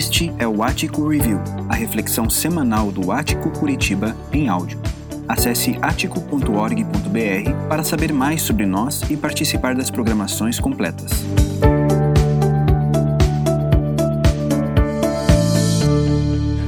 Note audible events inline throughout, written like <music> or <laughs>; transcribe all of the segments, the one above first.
Este é o Ático Review, a reflexão semanal do Ático Curitiba em áudio. Acesse atico.org.br para saber mais sobre nós e participar das programações completas.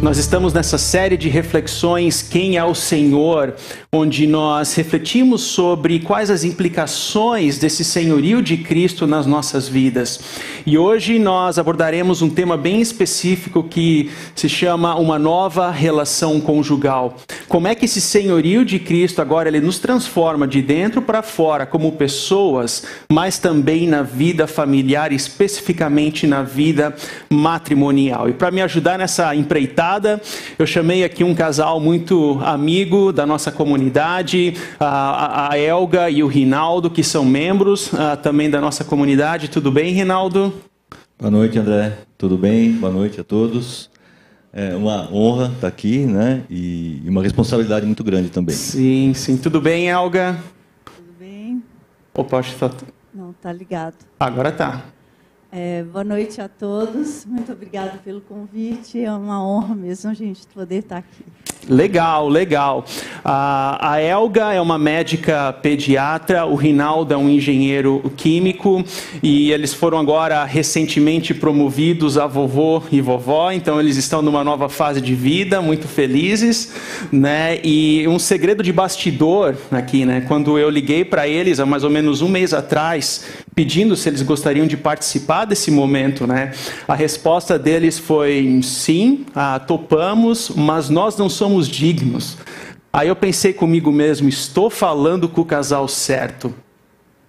Nós estamos nessa série de reflexões Quem é o Senhor, onde nós refletimos sobre quais as implicações desse senhorio de Cristo nas nossas vidas. E hoje nós abordaremos um tema bem específico que se chama uma nova relação conjugal. Como é que esse senhorio de Cristo agora ele nos transforma de dentro para fora como pessoas, mas também na vida familiar, especificamente na vida matrimonial. E para me ajudar nessa empreitada eu chamei aqui um casal muito amigo da nossa comunidade, a, Elga e o Rinaldo, que são membros também da nossa comunidade. Tudo bem, Rinaldo? Boa noite, André. Tudo bem? Boa noite a todos. É uma honra estar aqui, né? E uma responsabilidade muito grande também. Sim, sim. Tudo bem, Elga? Tudo bem. Opa, acho que tá... Não, tá ligado. Agora tá. É, boa noite a todos. Muito obrigada pelo convite. É uma honra mesmo, gente, poder estar aqui. Legal, legal. A, Elga é uma médica pediatra, o Rinaldo é um engenheiro químico e eles foram agora recentemente promovidos a vovô e vovó, então eles estão numa nova fase de vida, muito felizes, né? E um segredo de bastidor aqui, né? Quando eu liguei para eles há mais ou menos um mês atrás, pedindo se eles gostariam de participar desse momento, né? A resposta deles foi sim, ah, topamos, mas nós não somos dignos. Aí eu pensei comigo mesmo, estou falando com o casal certo.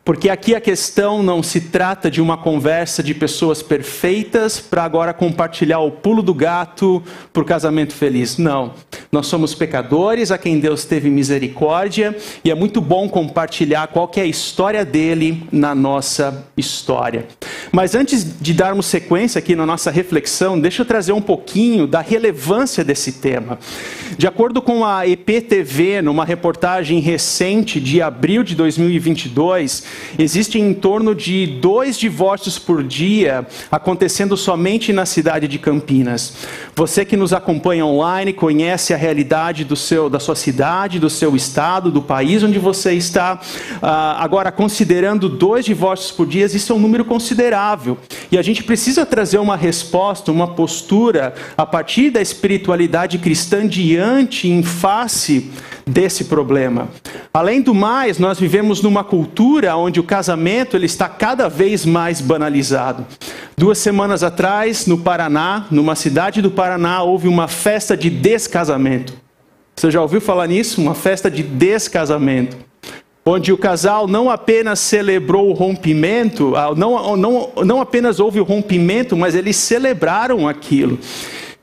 Porque aqui a questão não se trata de uma conversa de pessoas perfeitas para agora compartilhar o pulo do gato para o casamento feliz. Não. Nós somos pecadores a quem Deus teve misericórdia e é muito bom compartilhar qual é a história dele na nossa história. Mas antes de darmos sequência aqui na nossa reflexão, deixa eu trazer um pouquinho da relevância desse tema. De acordo com a EPTV, numa reportagem recente de abril de 2022, existem em torno de dois divórcios por dia acontecendo somente na cidade de Campinas. Você que nos acompanha online conhece a realidade do seu, da sua cidade, do seu estado, do país onde você está. Ah, agora, considerando dois divórcios por dia, isso é um número considerável. E a gente precisa trazer uma resposta, uma postura a partir da espiritualidade cristã diante, em face desse problema. Além do mais, nós vivemos numa cultura onde o casamento ele está cada vez mais banalizado. Duas semanas atrás, no Paraná, numa cidade do Paraná, houve uma festa de descasamento. Você já ouviu falar nisso? Uma festa de descasamento. Onde o casal não apenas celebrou o rompimento, ah, não, não, não apenas houve o rompimento, mas eles celebraram aquilo.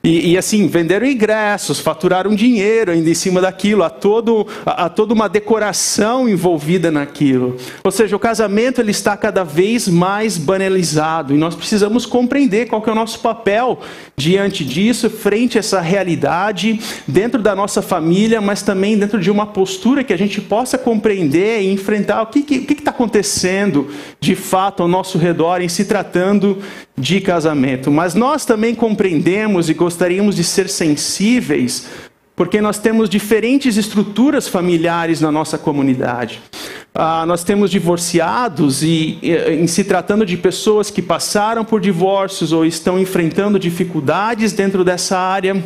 E, e, assim, venderam ingressos, faturaram dinheiro ainda em cima daquilo, há, todo, há, toda uma decoração envolvida naquilo. Ou seja, o casamento ele está cada vez mais banalizado e nós precisamos compreender qual é o nosso papel diante disso, frente a essa realidade, dentro da nossa família, mas também dentro de uma postura que a gente possa compreender e enfrentar o que está acontecendo de fato ao nosso redor em se tratando de casamento. Mas nós também compreendemos e gostaríamos de ser sensíveis, porque nós temos diferentes estruturas familiares na nossa comunidade. Ah, nós temos divorciados e, em se tratando de pessoas que passaram por divórcios ou estão enfrentando dificuldades dentro dessa área.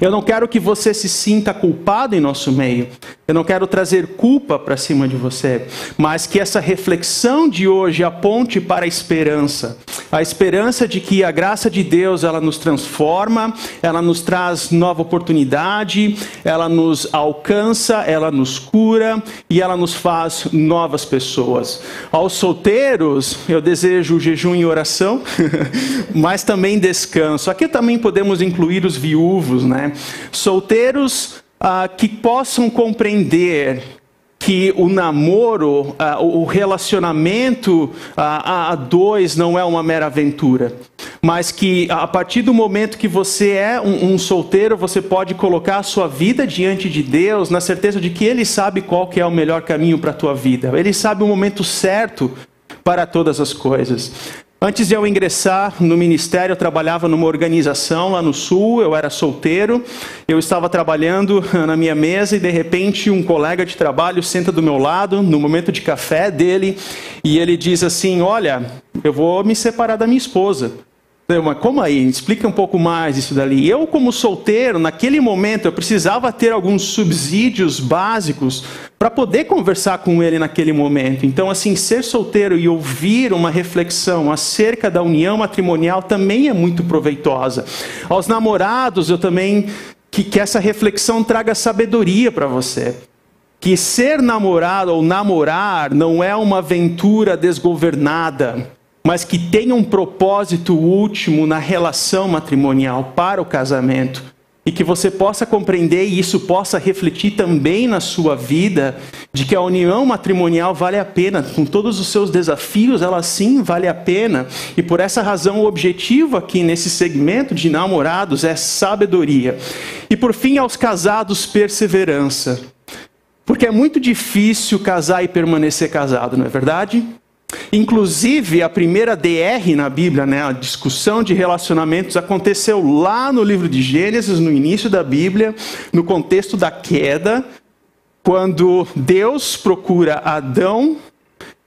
Eu não quero que você se sinta culpado em nosso meio. Eu não quero trazer culpa para cima de você, mas que essa reflexão de hoje aponte para a esperança. A esperança de que a graça de Deus, ela nos transforma, ela nos traz nova oportunidade, ela nos alcança, ela nos cura e ela nos faz novas pessoas. Aos solteiros, eu desejo jejum e oração, <laughs> mas também descanso. Aqui também podemos incluir os viúvos, né? Solteiros ah, que possam compreender que o namoro, ah, o relacionamento ah, a dois não é uma mera aventura, mas que a partir do momento que você é um, um, solteiro, você pode colocar a sua vida diante de Deus, na certeza de que Ele sabe qual que é o melhor caminho para a tua vida. Ele sabe o momento certo para todas as coisas. Antes de eu ingressar no ministério, eu trabalhava numa organização lá no sul, eu era solteiro, eu estava trabalhando na minha mesa e de repente um colega de trabalho senta do meu lado, no momento de café dele, e ele diz assim: Olha, eu vou me separar da minha esposa. Eu, mas como aí? Explica um pouco mais isso dali. Eu, como solteiro, naquele momento, eu precisava ter alguns subsídios básicos para poder conversar com ele naquele momento. Então, assim, ser solteiro e ouvir uma reflexão acerca da união matrimonial também é muito proveitosa. Aos namorados, eu também que, que essa reflexão traga sabedoria para você. Que ser namorado ou namorar não é uma aventura desgovernada, mas que tem um propósito último na relação matrimonial para o casamento e que você possa compreender e isso possa refletir também na sua vida, de que a união matrimonial vale a pena, com todos os seus desafios, ela sim vale a pena. E por essa razão, o objetivo aqui nesse segmento de namorados é sabedoria. E por fim, aos casados, perseverança. Porque é muito difícil casar e permanecer casado, não é verdade? Inclusive, a primeira DR na Bíblia, né, a discussão de relacionamentos, aconteceu lá no livro de Gênesis, no início da Bíblia, no contexto da queda, quando Deus procura Adão,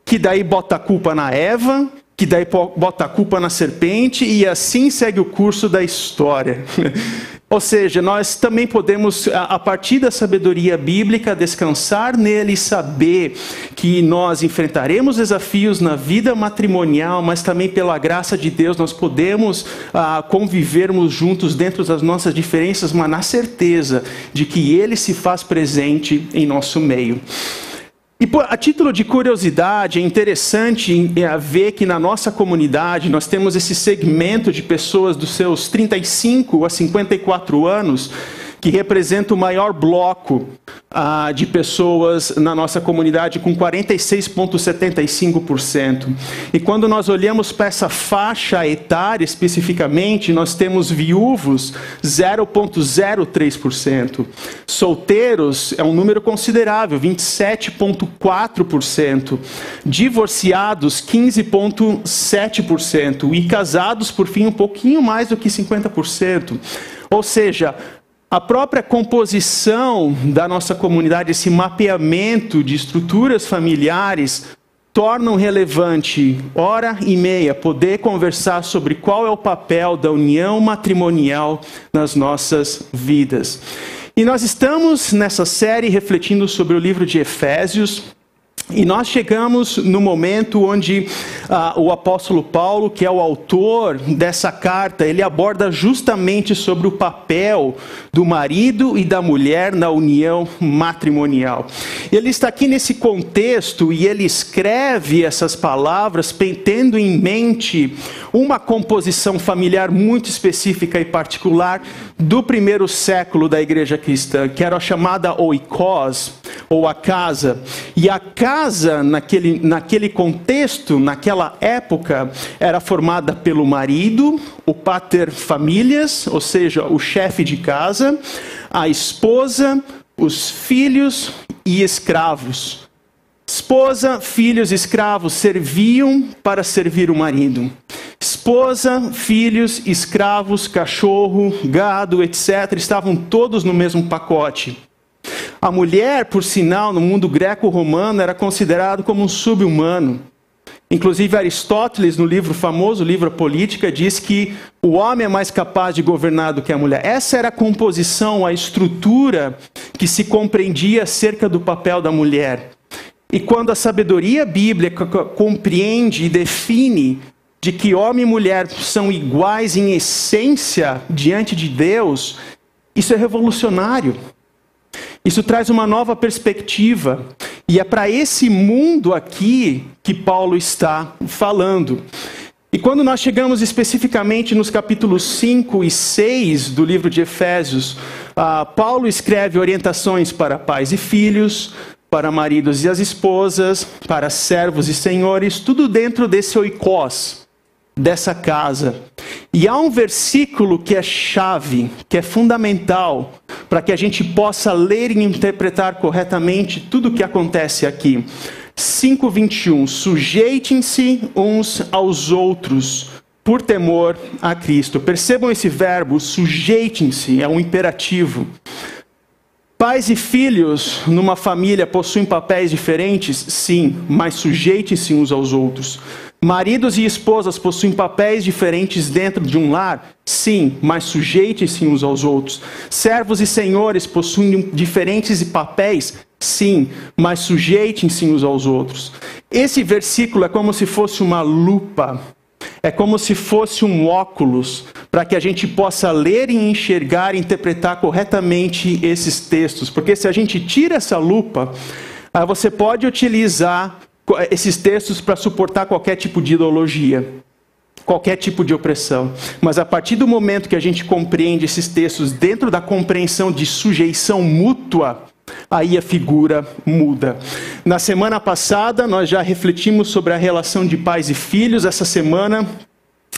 que daí bota a culpa na Eva, que daí bota a culpa na serpente, e assim segue o curso da história. <laughs> Ou seja, nós também podemos, a partir da sabedoria bíblica, descansar nele e saber que nós enfrentaremos desafios na vida matrimonial, mas também pela graça de Deus nós podemos ah, convivermos juntos dentro das nossas diferenças, mas na certeza de que Ele se faz presente em nosso meio. E a título de curiosidade, é interessante é, ver que na nossa comunidade nós temos esse segmento de pessoas dos seus 35 a 54 anos que representa o maior bloco ah, de pessoas na nossa comunidade, com 46,75%. E quando nós olhamos para essa faixa etária especificamente, nós temos viúvos 0,03%. Solteiros é um número considerável, 27,4%. Divorciados, 15,7%. E casados, por fim, um pouquinho mais do que 50%. Ou seja, a própria composição da nossa comunidade, esse mapeamento de estruturas familiares, tornam relevante, hora e meia, poder conversar sobre qual é o papel da união matrimonial nas nossas vidas. E nós estamos nessa série refletindo sobre o livro de Efésios. E nós chegamos no momento onde ah, o apóstolo Paulo, que é o autor dessa carta, ele aborda justamente sobre o papel do marido e da mulher na união matrimonial. Ele está aqui nesse contexto e ele escreve essas palavras tendo em mente uma composição familiar muito específica e particular do primeiro século da igreja cristã, que era a chamada oikos, ou a casa. E a casa, naquele, naquele contexto, naquela época, era formada pelo marido, o pater famílias, ou seja, o chefe de casa, a esposa, os filhos e escravos. Esposa, filhos, escravos serviam para servir o marido. Esposa, filhos, escravos, cachorro, gado, etc., estavam todos no mesmo pacote. A mulher, por sinal, no mundo greco-romano, era considerado como um subhumano. Inclusive, Aristóteles, no livro famoso, livro A Política, diz que o homem é mais capaz de governar do que a mulher. Essa era a composição, a estrutura que se compreendia acerca do papel da mulher. E quando a sabedoria bíblica compreende e define de que homem e mulher são iguais em essência diante de Deus, isso é revolucionário. Isso traz uma nova perspectiva. E é para esse mundo aqui que Paulo está falando. E quando nós chegamos especificamente nos capítulos 5 e 6 do livro de Efésios, uh, Paulo escreve orientações para pais e filhos, para maridos e as esposas, para servos e senhores, tudo dentro desse oikos, dessa casa. E há um versículo que é chave, que é fundamental, para que a gente possa ler e interpretar corretamente tudo o que acontece aqui. 5:21 Sujeitem-se uns aos outros por temor a Cristo. Percebam esse verbo, sujeitem-se, é um imperativo. Pais e filhos numa família possuem papéis diferentes? Sim, mas sujeitem-se uns aos outros. Maridos e esposas possuem papéis diferentes dentro de um lar? Sim, mas sujeitem-se uns aos outros. Servos e senhores possuem diferentes papéis? Sim, mas sujeitem-se uns aos outros. Esse versículo é como se fosse uma lupa é como se fosse um óculos para que a gente possa ler e enxergar e interpretar corretamente esses textos. Porque se a gente tira essa lupa, ah, você pode utilizar esses textos para suportar qualquer tipo de ideologia, qualquer tipo de opressão. Mas a partir do momento que a gente compreende esses textos dentro da compreensão de sujeição mútua, aí a figura muda. Na semana passada, nós já refletimos sobre a relação de pais e filhos. Essa semana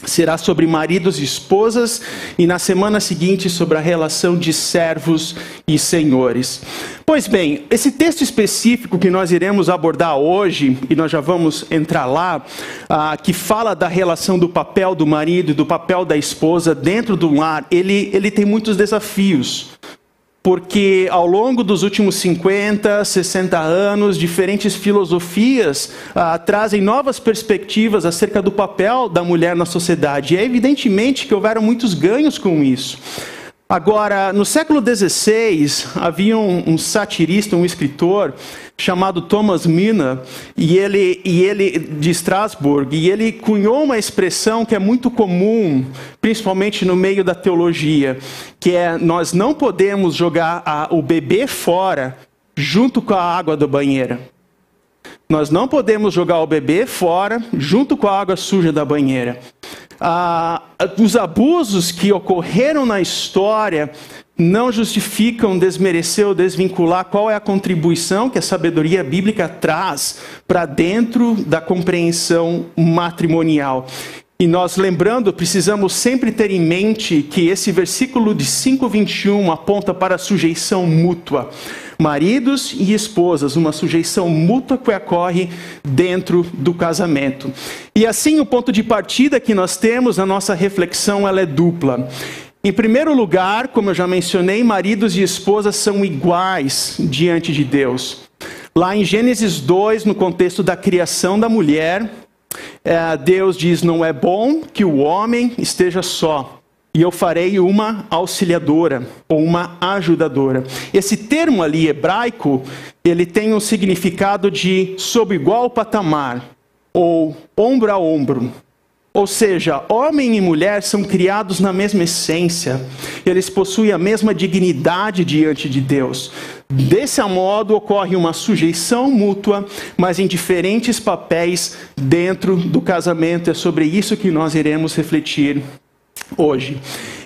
será sobre maridos e esposas, e na semana seguinte sobre a relação de servos e senhores. Pois bem, esse texto específico que nós iremos abordar hoje, e nós já vamos entrar lá, ah, que fala da relação do papel do marido e do papel da esposa dentro do lar, ele, ele tem muitos desafios porque ao longo dos últimos 50, 60 anos, diferentes filosofias ah, trazem novas perspectivas acerca do papel da mulher na sociedade. E é evidentemente que houveram muitos ganhos com isso. Agora, no século XVI, havia um, um satirista, um escritor, chamado Thomas Mina, e ele, e ele de Strasbourg, e ele cunhou uma expressão que é muito comum, principalmente no meio da teologia, que é nós não podemos jogar a, o bebê fora junto com a água da banheira. Nós não podemos jogar o bebê fora junto com a água suja da banheira. Ah, os abusos que ocorreram na história não justificam desmerecer ou desvincular qual é a contribuição que a sabedoria bíblica traz para dentro da compreensão matrimonial. E nós, lembrando, precisamos sempre ter em mente que esse versículo de 5,21 aponta para a sujeição mútua. Maridos e esposas, uma sujeição mútua que ocorre dentro do casamento. E assim, o ponto de partida que nós temos na nossa reflexão ela é dupla. Em primeiro lugar, como eu já mencionei, maridos e esposas são iguais diante de Deus. Lá em Gênesis 2, no contexto da criação da mulher, é, Deus diz: Não é bom que o homem esteja só, e eu farei uma auxiliadora ou uma ajudadora. Esse termo ali hebraico, ele tem um significado de sob igual patamar ou ombro a ombro. Ou seja, homem e mulher são criados na mesma essência, eles possuem a mesma dignidade diante de Deus. Desse modo, ocorre uma sujeição mútua, mas em diferentes papéis dentro do casamento. É sobre isso que nós iremos refletir hoje.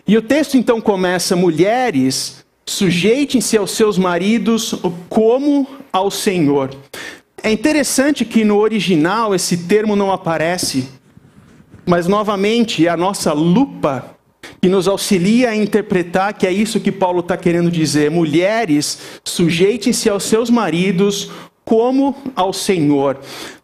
E o texto então começa: mulheres, sujeitem-se aos seus maridos como ao Senhor. É interessante que no original esse termo não aparece mas novamente é a nossa lupa que nos auxilia a interpretar que é isso que Paulo está querendo dizer. Mulheres, sujeitem-se aos seus maridos como ao Senhor.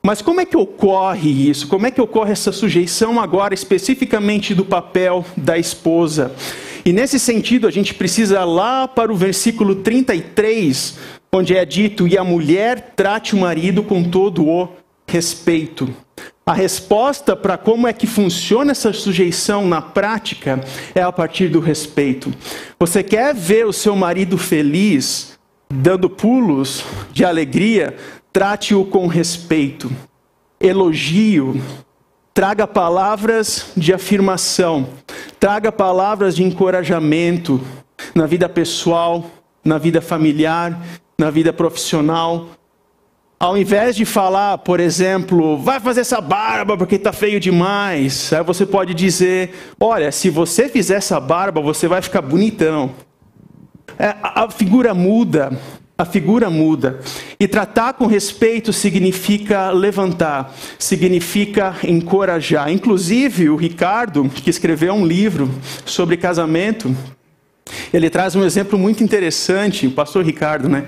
Mas como é que ocorre isso? Como é que ocorre essa sujeição agora especificamente do papel da esposa? E nesse sentido, a gente precisa lá para o versículo 33, onde é dito: "E a mulher trate o marido com todo o respeito". A resposta para como é que funciona essa sujeição na prática é a partir do respeito. Você quer ver o seu marido feliz, dando pulos de alegria? Trate-o com respeito, elogio, traga palavras de afirmação, traga palavras de encorajamento na vida pessoal, na vida familiar, na vida profissional, ao invés de falar, por exemplo, vai fazer essa barba porque está feio demais, aí você pode dizer: olha, se você fizer essa barba, você vai ficar bonitão. É, a figura muda, a figura muda. E tratar com respeito significa levantar, significa encorajar. Inclusive, o Ricardo, que escreveu um livro sobre casamento, ele traz um exemplo muito interessante, o pastor Ricardo, né?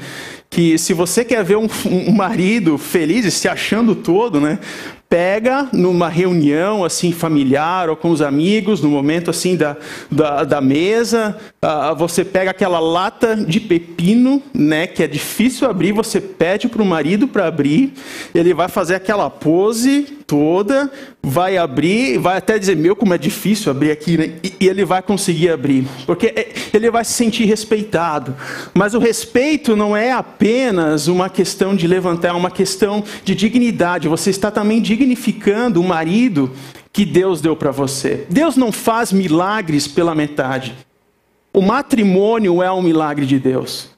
Que se você quer ver um, um marido feliz e se achando todo, né? pega numa reunião assim familiar ou com os amigos, no momento assim da, da, da mesa, uh, você pega aquela lata de pepino, né, que é difícil abrir, você pede para o marido para abrir, ele vai fazer aquela pose toda, vai abrir, vai até dizer, meu, como é difícil abrir aqui, né? e, e ele vai conseguir abrir, porque é, ele vai se sentir respeitado. Mas o respeito não é apenas uma questão de levantar, é uma questão de dignidade, você está também dignificado significando o marido que Deus deu para você. Deus não faz milagres pela metade. O matrimônio é um milagre de Deus.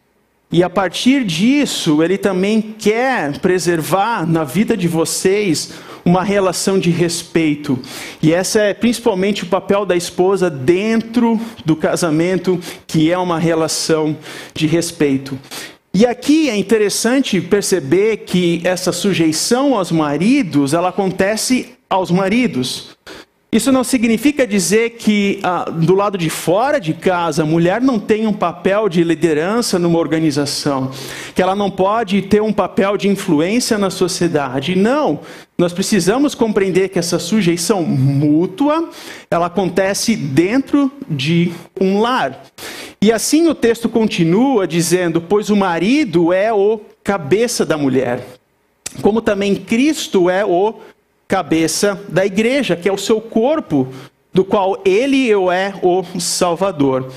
E a partir disso, ele também quer preservar na vida de vocês uma relação de respeito. E essa é principalmente o papel da esposa dentro do casamento, que é uma relação de respeito. E aqui é interessante perceber que essa sujeição aos maridos, ela acontece aos maridos. Isso não significa dizer que ah, do lado de fora de casa a mulher não tem um papel de liderança numa organização, que ela não pode ter um papel de influência na sociedade. Não, nós precisamos compreender que essa sujeição mútua, ela acontece dentro de um lar. E assim o texto continua dizendo: Pois o marido é o cabeça da mulher, como também Cristo é o cabeça da igreja, que é o seu corpo, do qual ele é o Salvador.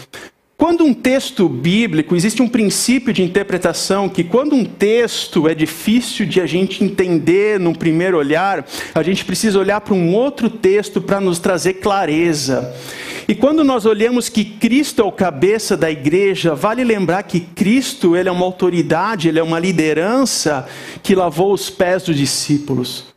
Quando um texto bíblico, existe um princípio de interpretação que quando um texto é difícil de a gente entender num primeiro olhar, a gente precisa olhar para um outro texto para nos trazer clareza. E quando nós olhamos que Cristo é o cabeça da igreja, vale lembrar que Cristo ele é uma autoridade, ele é uma liderança que lavou os pés dos discípulos.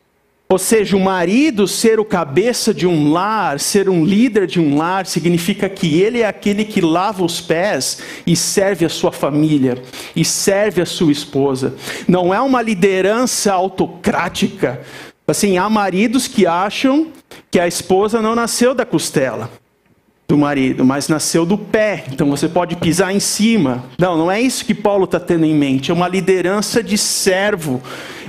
Ou seja, o marido ser o cabeça de um lar, ser um líder de um lar, significa que ele é aquele que lava os pés e serve a sua família, e serve a sua esposa. Não é uma liderança autocrática. Assim, há maridos que acham que a esposa não nasceu da costela do marido, mas nasceu do pé, então você pode pisar em cima. Não, não é isso que Paulo está tendo em mente, é uma liderança de servo,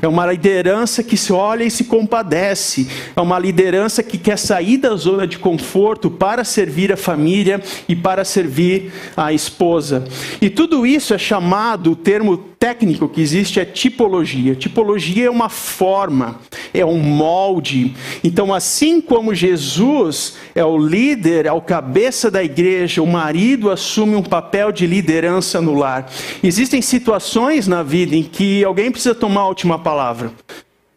é uma liderança que se olha e se compadece, é uma liderança que quer sair da zona de conforto para servir a família e para servir a esposa. E tudo isso é chamado, o termo técnico que existe é tipologia. Tipologia é uma forma, é um molde. Então, assim como Jesus é o líder, é o cabeça da igreja, o marido assume um papel de liderança no lar. Existem situações na vida em que alguém precisa tomar a última palavra.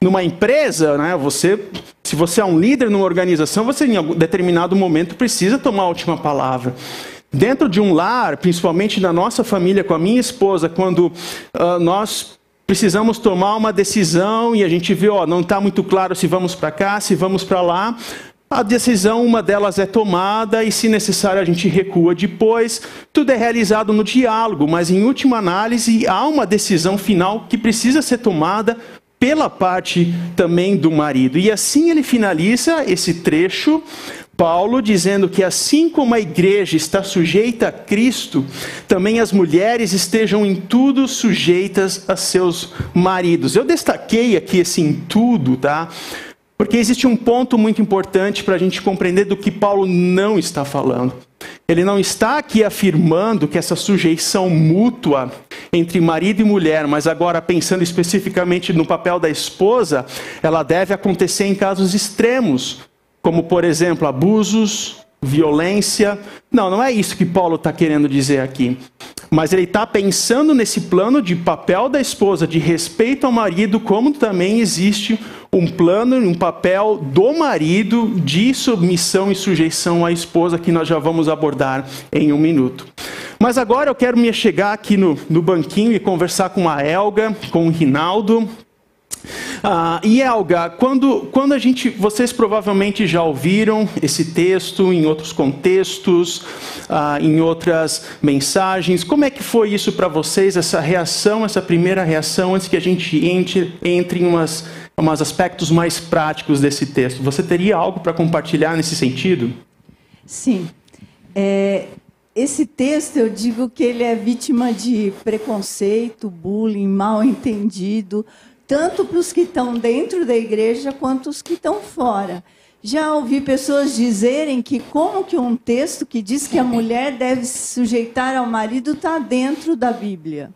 Numa empresa, né, você, se você é um líder numa organização, você em determinado momento precisa tomar a última palavra. Dentro de um lar, principalmente na nossa família, com a minha esposa, quando uh, nós precisamos tomar uma decisão e a gente vê, ó, não está muito claro se vamos para cá, se vamos para lá, a decisão, uma delas é tomada e, se necessário, a gente recua depois. Tudo é realizado no diálogo, mas, em última análise, há uma decisão final que precisa ser tomada pela parte também do marido. E assim ele finaliza esse trecho, Paulo dizendo que assim como a igreja está sujeita a Cristo, também as mulheres estejam em tudo sujeitas a seus maridos. Eu destaquei aqui esse em tudo, tá? Porque existe um ponto muito importante para a gente compreender do que Paulo não está falando. Ele não está aqui afirmando que essa sujeição mútua entre marido e mulher, mas agora pensando especificamente no papel da esposa, ela deve acontecer em casos extremos, como por exemplo abusos, violência. Não, não é isso que Paulo está querendo dizer aqui. Mas ele está pensando nesse plano de papel da esposa, de respeito ao marido, como também existe um plano, um papel do marido de submissão e sujeição à esposa, que nós já vamos abordar em um minuto. Mas agora eu quero me chegar aqui no, no banquinho e conversar com a Elga, com o Rinaldo, ah, e Elga, quando, quando a gente, vocês provavelmente já ouviram esse texto em outros contextos, ah, em outras mensagens. Como é que foi isso para vocês, essa reação, essa primeira reação, antes que a gente entre, entre em umas, umas aspectos mais práticos desse texto? Você teria algo para compartilhar nesse sentido? Sim. É, esse texto eu digo que ele é vítima de preconceito, bullying, mal entendido, tanto para os que estão dentro da igreja quanto os que estão fora. Já ouvi pessoas dizerem que como que um texto que diz que a mulher deve se sujeitar ao marido está dentro da Bíblia.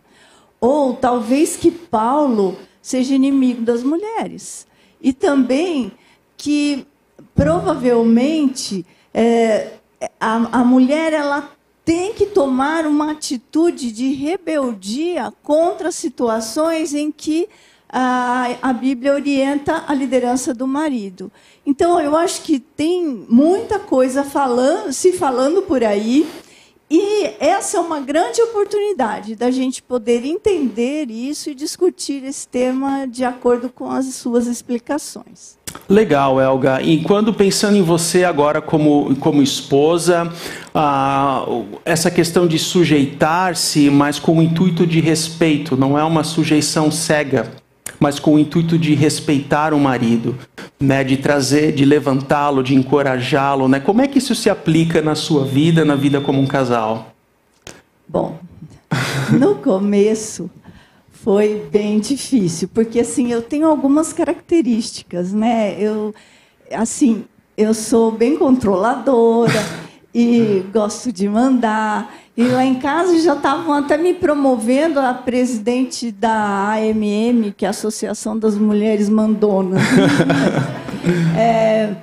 Ou talvez que Paulo seja inimigo das mulheres. E também que provavelmente é, a, a mulher ela tem que tomar uma atitude de rebeldia contra situações em que a, Bíblia orienta a liderança do marido. Então, eu acho que tem muita coisa falando, se falando por aí, e essa é uma grande oportunidade da gente poder entender isso e discutir esse tema de acordo com as suas explicações. Legal, Elga. E quando pensando em você agora como, como esposa, ah, essa questão de sujeitar-se, mas com o intuito de respeito, não é uma sujeição cega, mas com o intuito de respeitar o marido, né, de trazer, de levantá-lo, de encorajá-lo, né? Como é que isso se aplica na sua vida, na vida como um casal? Bom, no começo foi bem difícil, porque assim, eu tenho algumas características, né? Eu assim, eu sou bem controladora e gosto de mandar. E lá em casa já estavam até me promovendo a presidente da AMM, que é a Associação das Mulheres Mandonas. <laughs> é,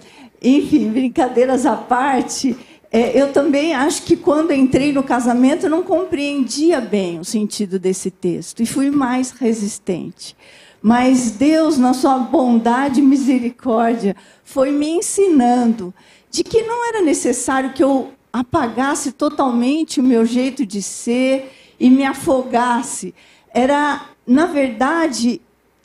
enfim, brincadeiras à parte, é, eu também acho que quando entrei no casamento eu não compreendia bem o sentido desse texto e fui mais resistente. Mas Deus, na sua bondade e misericórdia, foi me ensinando de que não era necessário que eu apagasse totalmente o meu jeito de ser e me afogasse. Era, na verdade,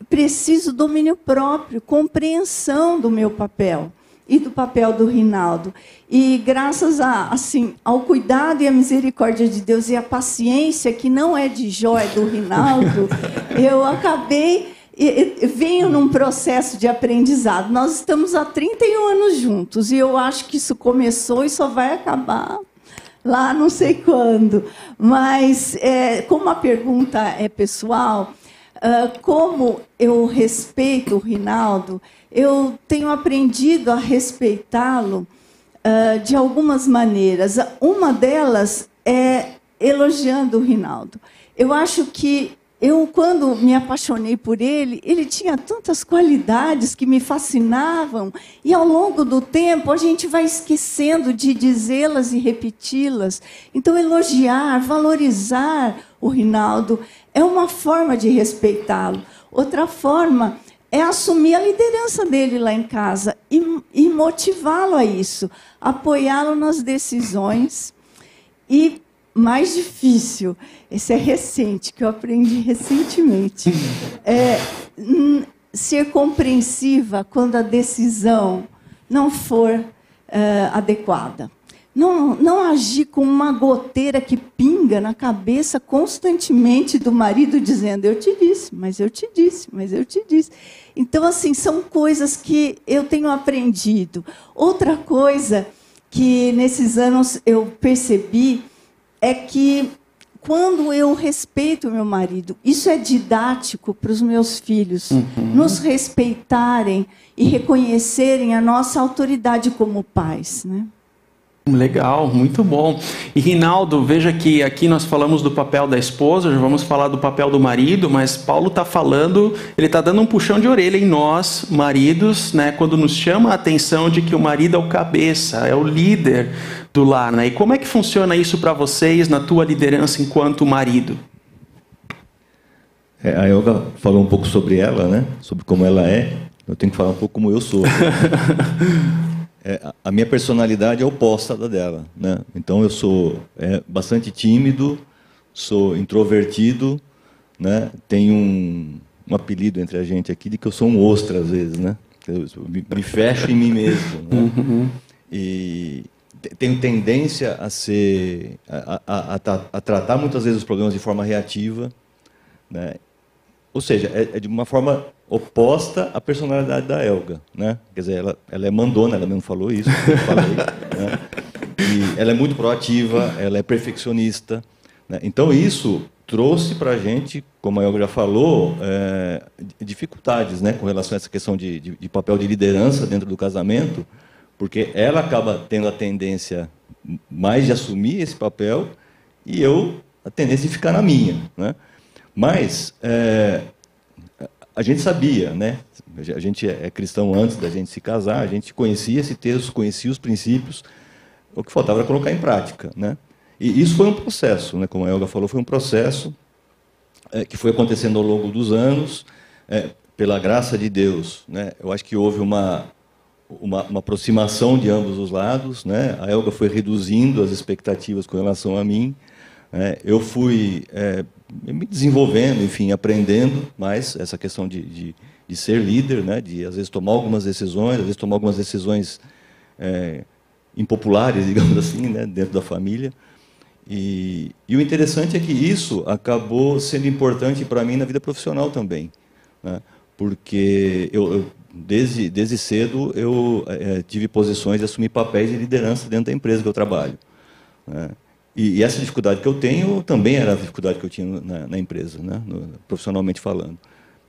preciso domínio próprio, compreensão do meu papel e do papel do Rinaldo. E graças a, assim, ao cuidado e à misericórdia de Deus e à paciência que não é de Jó, é do Rinaldo, <laughs> eu acabei venho num processo de aprendizado. Nós estamos há 31 anos juntos e eu acho que isso começou e só vai acabar lá não sei quando. Mas, é, como a pergunta é pessoal, uh, como eu respeito o Rinaldo, eu tenho aprendido a respeitá-lo uh, de algumas maneiras. Uma delas é elogiando o Rinaldo. Eu acho que eu, quando me apaixonei por ele, ele tinha tantas qualidades que me fascinavam, e ao longo do tempo a gente vai esquecendo de dizê-las e repeti-las. Então, elogiar, valorizar o Rinaldo é uma forma de respeitá-lo. Outra forma é assumir a liderança dele lá em casa e, e motivá-lo a isso, apoiá-lo nas decisões e mais difícil, esse é recente, que eu aprendi recentemente, <laughs> é ser compreensiva quando a decisão não for é, adequada. Não, não agir com uma goteira que pinga na cabeça constantemente do marido, dizendo: Eu te disse, mas eu te disse, mas eu te disse. Então, assim, são coisas que eu tenho aprendido. Outra coisa que nesses anos eu percebi é que quando eu respeito meu marido, isso é didático para os meus filhos, uhum. nos respeitarem e reconhecerem a nossa autoridade como pais, né? Legal, muito bom. E Rinaldo, veja que aqui nós falamos do papel da esposa, já vamos falar do papel do marido, mas Paulo está falando, ele está dando um puxão de orelha em nós, maridos, né, quando nos chama a atenção de que o marido é o cabeça, é o líder do lar. Né? E como é que funciona isso para vocês na tua liderança enquanto marido? É, a Yoga falou um pouco sobre ela, né? sobre como ela é. Eu tenho que falar um pouco como eu sou. <laughs> é, a minha personalidade é oposta da dela. Né? Então eu sou é, bastante tímido, sou introvertido, né? tenho um, um, apelido entre a gente aqui de que eu sou um ostra às vezes. Né? Eu me, me fecho em mim mesmo. Né? <laughs> Uhum. E tenho tendência a ser a, a, a, a, tratar muitas vezes os problemas de forma reativa. Né? Ou seja, é, é de uma forma oposta à personalidade da Elga, né? Quer dizer, ela, ela é mandona, ela mesmo falou isso, eu falei, <laughs> né? e ela é muito proativa, ela é perfeccionista. Né? Então isso trouxe para a gente, como a Elga já falou, é, dificuldades né, com relação a essa questão de, de, de, papel de liderança dentro do casamento, porque ela acaba tendo a tendência mais de assumir esse papel e eu a tendência de ficar na minha. Né? Mas é, a gente sabia, né? a gente é cristão antes da gente se casar, a gente conhecia esse texto, conhecia os princípios, o que faltava era colocar em prática. Né? E isso foi um processo, né? como a Elga falou, foi um processo é, que foi acontecendo ao longo dos anos, é, pela graça de Deus. Né? Eu acho que houve uma, uma, uma, aproximação de ambos os lados. Né? A Elga foi reduzindo as expectativas com relação a mim. Né? Eu fui é, me desenvolvendo, enfim, aprendendo mais essa questão de, de, de, ser líder, né? de às vezes tomar algumas decisões, às vezes tomar algumas decisões é, impopulares, <laughs> digamos assim, né? dentro da família. E, e, o interessante é que isso acabou sendo importante para mim na vida profissional também, né? porque eu, eu, desde, desde cedo eu é, tive posições de assumir papéis de liderança dentro da empresa que eu trabalho. Né? E, e, essa dificuldade que eu tenho também era a dificuldade que eu tinha na, na empresa, né? no, profissionalmente falando.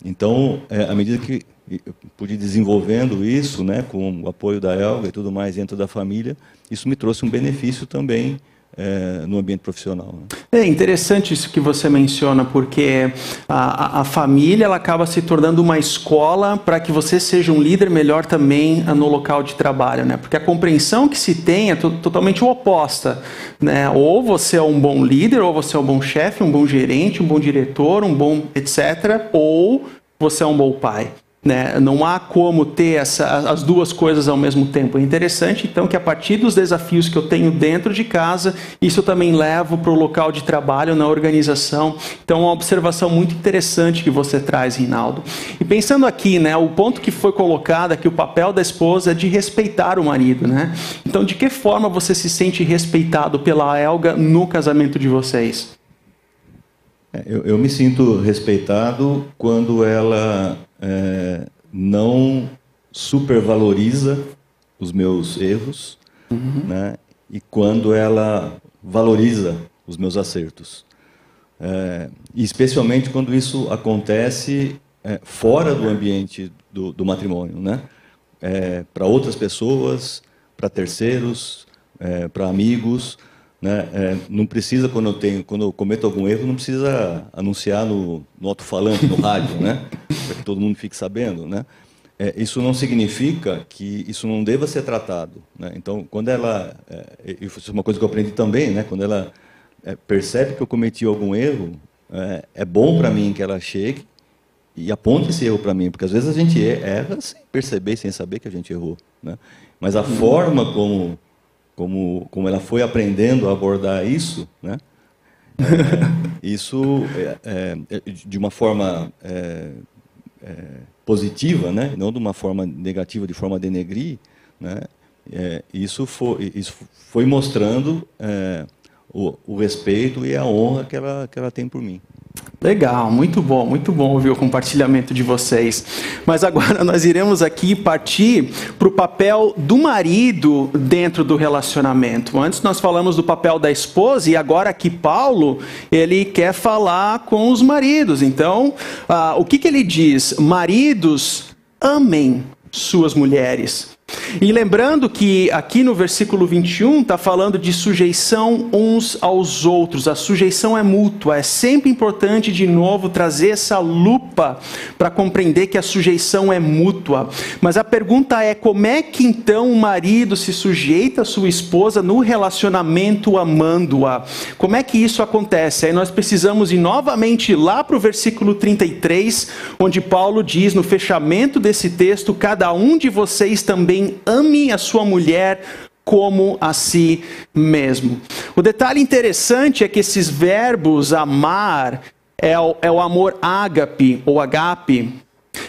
Então, é, à medida que eu pude desenvolvendo isso, né, com o apoio da Elga e tudo mais dentro da família, isso me trouxe um benefício também é, no ambiente profissional. Né? É interessante isso que você menciona, porque a, a família ela acaba se tornando uma escola para que você seja um líder melhor também ah, no local de trabalho, né? Porque a compreensão que se tem é totalmente oposta, né? Ou você é um bom líder, ou você é um bom chefe, um bom gerente, um bom diretor, um bom etc. Ou você é um bom pai. Né? Não há como ter essa, as duas coisas ao mesmo tempo. É interessante, então, que a partir dos desafios que eu tenho dentro de casa, isso eu também levo para o local de trabalho, na organização. Então, é uma observação muito interessante que você traz, Rinaldo. E pensando aqui, né, o ponto que foi colocado aqui, o papel da esposa é de respeitar o marido. Né? Então, de que forma você se sente respeitado pela Elga no casamento de vocês? É, eu, eu me sinto respeitado quando ela é, não supervaloriza os meus erros, uhum. né? e quando ela valoriza os meus acertos. É, especialmente quando isso acontece é, fora do ambiente do, do matrimônio, né? É, para outras pessoas, para terceiros, é, para amigos. Né? É, não precisa, quando eu, tenho, quando eu cometo algum erro, não precisa anunciar no, no alto-falante, no rádio, né? <laughs> para que todo mundo fique sabendo. Né? É, isso não significa que isso não deva ser tratado. Né? Então, quando ela. É, isso é uma coisa que eu aprendi também, né? quando ela é, percebe que eu cometi algum erro, é, é bom para mim que ela chegue e aponte esse erro para mim, porque às vezes a gente erra sem perceber, sem saber que a gente errou. Né? Mas a forma como como, como ela foi aprendendo a abordar isso, né? É, isso é, é, de uma forma é, é, positiva, né? não de uma forma negativa, de forma a denegrir, né? É, isso, foi, isso foi mostrando o, o respeito e a honra que ela, que ela tem por mim. Legal, muito bom, muito bom ouvir o compartilhamento de vocês. Mas agora <laughs> nós iremos aqui partir para o papel do marido dentro do relacionamento. Antes nós falamos do papel da esposa e agora aqui Paulo ele quer falar com os maridos. Então, ah, o que, que ele diz? Maridos, amem suas mulheres e lembrando que aqui no versículo 21 está falando de sujeição uns aos outros. A sujeição é mútua. É sempre importante, de novo, trazer essa lupa para compreender que a sujeição é mútua. Mas a pergunta é: como é que então o marido se sujeita à sua esposa no relacionamento amando-a? Como é que isso acontece? Aí nós precisamos ir novamente lá para o versículo 33, onde Paulo diz no fechamento desse texto: cada um de vocês também também ame a sua mulher como a si mesmo. O detalhe interessante é que esses verbos amar é o, é o amor ágape ou agape,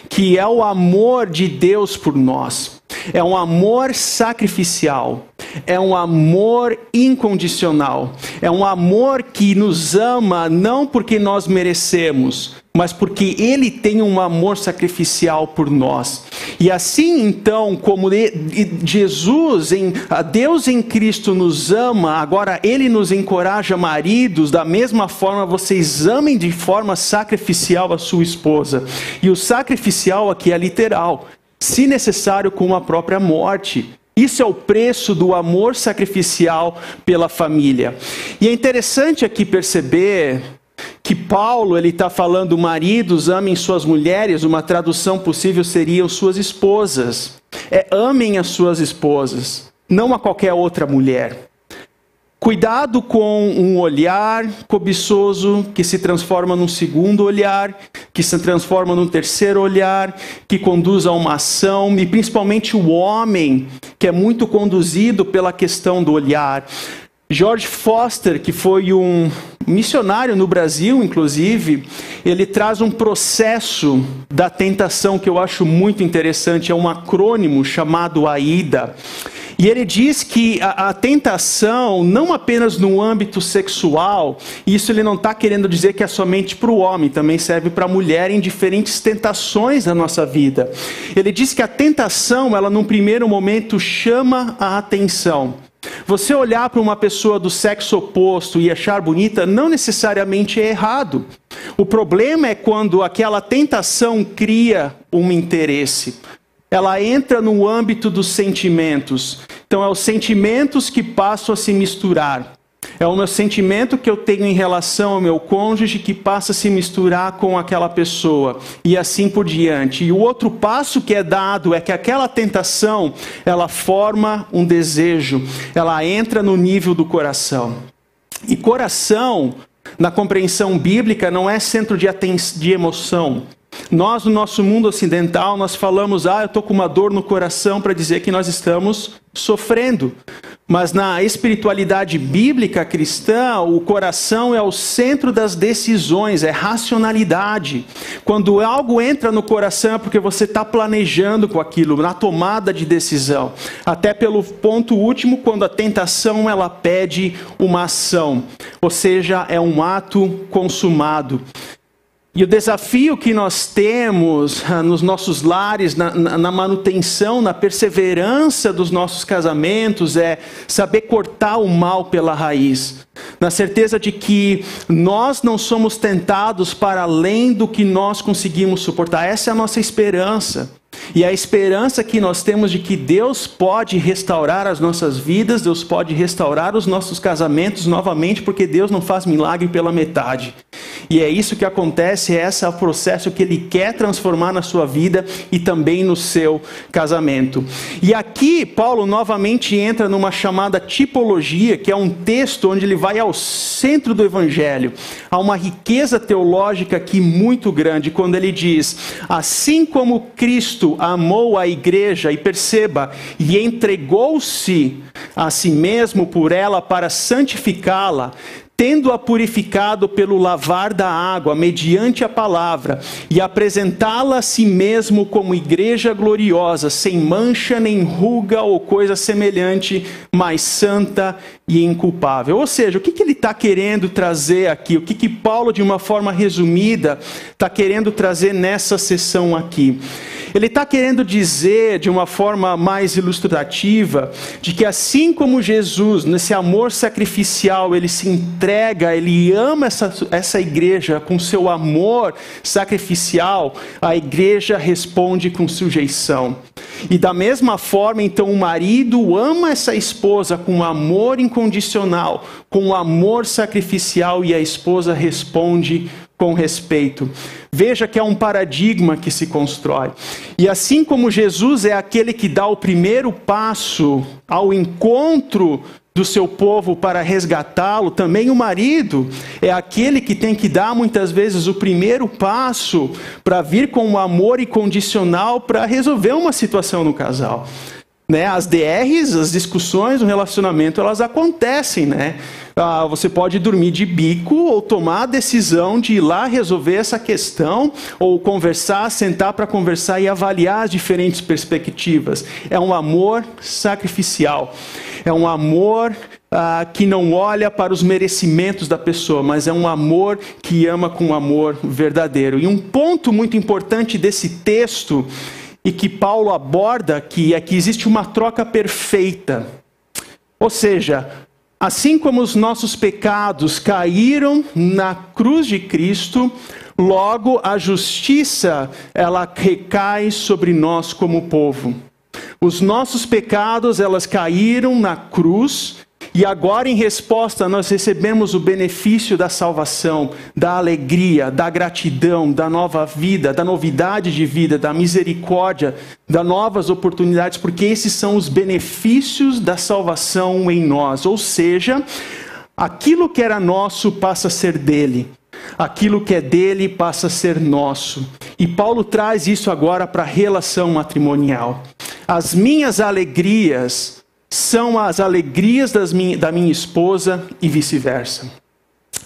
que é o amor de Deus por nós. É um amor sacrificial. É um amor incondicional. É um amor que nos ama não porque nós merecemos, mas porque ele tem um amor sacrificial por nós. E assim então, como Jesus, em, Deus em Cristo nos ama, agora ele nos encoraja, maridos, da mesma forma vocês amem de forma sacrificial a sua esposa. E o sacrificial aqui é literal, se necessário com a própria morte. Isso é o preço do amor sacrificial pela família. E é interessante aqui perceber que Paulo ele está falando maridos amem suas mulheres, uma tradução possível seria suas esposas. É amem as suas esposas, não a qualquer outra mulher. Cuidado com um olhar cobiçoso que se transforma num segundo olhar, que se transforma num terceiro olhar, que conduz a uma ação, e principalmente o homem, que é muito conduzido pela questão do olhar. George Foster, que foi um missionário no Brasil, inclusive, ele traz um processo da tentação que eu acho muito interessante, é um acrônimo chamado AIDA. E ele diz que a, a tentação, não apenas no âmbito sexual, isso ele não está querendo dizer que é somente para o homem, também serve para a mulher em diferentes tentações da nossa vida. Ele diz que a tentação, ela num primeiro momento chama a atenção. Você olhar para uma pessoa do sexo oposto e achar bonita não necessariamente é errado. O problema é quando aquela tentação cria um interesse. Ela entra no âmbito dos sentimentos. Então, é os sentimentos que passam a se misturar. É o meu sentimento que eu tenho em relação ao meu cônjuge que passa a se misturar com aquela pessoa e assim por diante. E o outro passo que é dado é que aquela tentação, ela forma um desejo, ela entra no nível do coração. E coração, na compreensão bíblica, não é centro de, de emoção. Nós, no nosso mundo ocidental, nós falamos, ah, eu estou com uma dor no coração para dizer que nós estamos sofrendo. Mas na espiritualidade bíblica cristã, o coração é o centro das decisões, é racionalidade. Quando algo entra no coração é porque você está planejando com aquilo, na tomada de decisão. Até pelo ponto último, quando a tentação ela pede uma ação, ou seja, é um ato consumado. E o desafio que nós temos ah, nos nossos lares, na, na, manutenção, na perseverança dos nossos casamentos, é saber cortar o mal pela raiz. Na certeza de que nós não somos tentados para além do que nós conseguimos suportar. Essa é a nossa esperança. E a esperança que nós temos de que Deus pode restaurar as nossas vidas, Deus pode restaurar os nossos casamentos novamente, porque Deus não faz milagre pela metade. E é isso que acontece, é esse o processo que ele quer transformar na sua vida e também no seu casamento. E aqui Paulo novamente entra numa chamada tipologia, que é um texto onde ele vai ao centro do evangelho. Há uma riqueza teológica aqui muito grande quando ele diz: "Assim como Cristo amou a igreja e perceba, e entregou-se a si mesmo por ela para santificá-la, tendo-a purificado pelo lavar da água, mediante a palavra, e apresentá-la a si mesmo como igreja gloriosa, sem mancha nem ruga ou coisa semelhante, mas santa e inculpável. Ou seja, o que, que ele está querendo trazer aqui? O que, que Paulo, de uma forma resumida, está querendo trazer nessa sessão aqui? Ele está querendo dizer, de uma forma mais ilustrativa, de que assim como Jesus, nesse amor sacrificial, ele se entrega, ele ama essa, essa igreja com seu amor sacrificial, a igreja responde com sujeição. E da mesma forma, então, o marido ama essa esposa com amor incondicional, com amor sacrificial, e a esposa responde com respeito. Veja que é um paradigma que se constrói. E assim como Jesus é aquele que dá o primeiro passo ao encontro do seu povo para resgatá-lo, também o marido é aquele que tem que dar muitas vezes o primeiro passo para vir com um amor incondicional para resolver uma situação no casal. Né? As DRs, as discussões, o relacionamento, elas acontecem, né? Ah, você pode dormir de bico ou tomar a decisão de ir lá resolver essa questão, ou conversar, sentar para conversar e avaliar as diferentes perspectivas. É um amor sacrificial. É um amor ah, que não olha para os merecimentos da pessoa, mas é um amor que ama com amor verdadeiro. E um ponto muito importante desse texto e que Paulo aborda aqui é que existe uma troca perfeita. Ou seja, assim como os nossos pecados caíram na cruz de Cristo, logo a justiça ela recai sobre nós como povo. Os nossos pecados elas caíram na cruz e agora, em resposta, nós recebemos o benefício da salvação, da alegria, da gratidão, da nova vida, da novidade de vida, da misericórdia, das novas oportunidades, porque esses são os benefícios da salvação em nós. Ou seja, aquilo que era nosso passa a ser dele. Aquilo que é dele passa a ser nosso. E Paulo traz isso agora para a relação matrimonial. As minhas alegrias são as alegrias minha, da minha esposa e vice-versa.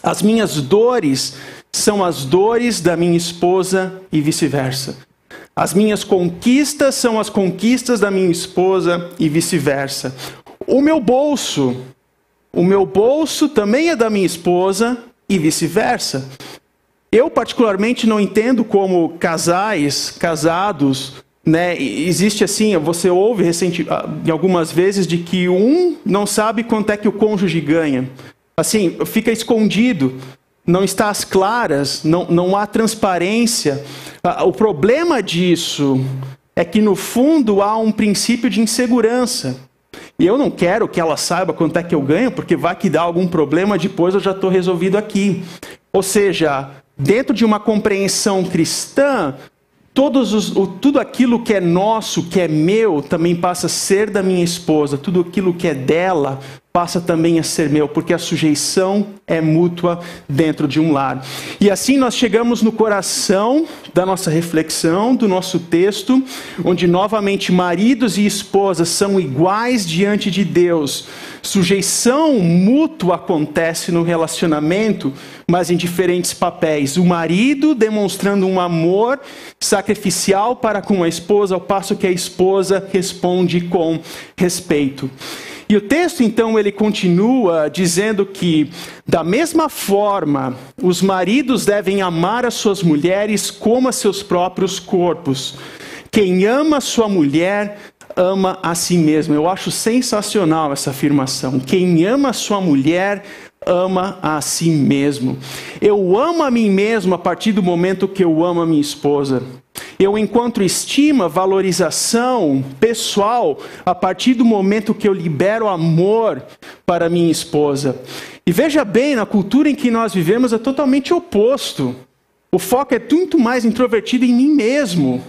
As minhas dores são as dores da minha esposa e vice-versa. As minhas conquistas são as conquistas da minha esposa e vice-versa. O meu bolso, o meu bolso também é da minha esposa e vice-versa. Eu particularmente não entendo como casais, casados, né, existe assim, você ouve recente, ah, algumas vezes de que um não sabe quanto é que o cônjuge ganha. Assim, fica escondido, não está às claras, não, não há transparência. Ah, o problema disso é que no fundo há um princípio de insegurança. E eu não quero que ela saiba quanto é que eu ganho, porque vai que dá algum problema, depois eu já estou resolvido aqui. Ou seja, dentro de uma compreensão cristã, Todos os, tudo aquilo que é nosso, que é meu, também passa a ser da minha esposa. Tudo aquilo que é dela passa também a ser meu, porque a sujeição é mútua dentro de um lar. E assim nós chegamos no coração da nossa reflexão, do nosso texto, onde novamente maridos e esposas são iguais diante de Deus. Sujeição mútua acontece no relacionamento, mas em diferentes papéis. O marido demonstrando um amor sacrificial para com a esposa, ao passo que a esposa responde com respeito. E o texto então ele continua dizendo que da mesma forma os maridos devem amar as suas mulheres como a seus próprios corpos. Quem ama sua mulher ama a si mesmo. Eu acho sensacional essa afirmação. Quem ama sua mulher ama a si mesmo. Eu amo a mim mesmo a partir do momento que eu amo a minha esposa. Eu encontro estima, valorização pessoal a partir do momento que eu libero amor para minha esposa. E veja bem, na cultura em que nós vivemos é totalmente oposto. O foco é muito mais introvertido em mim mesmo.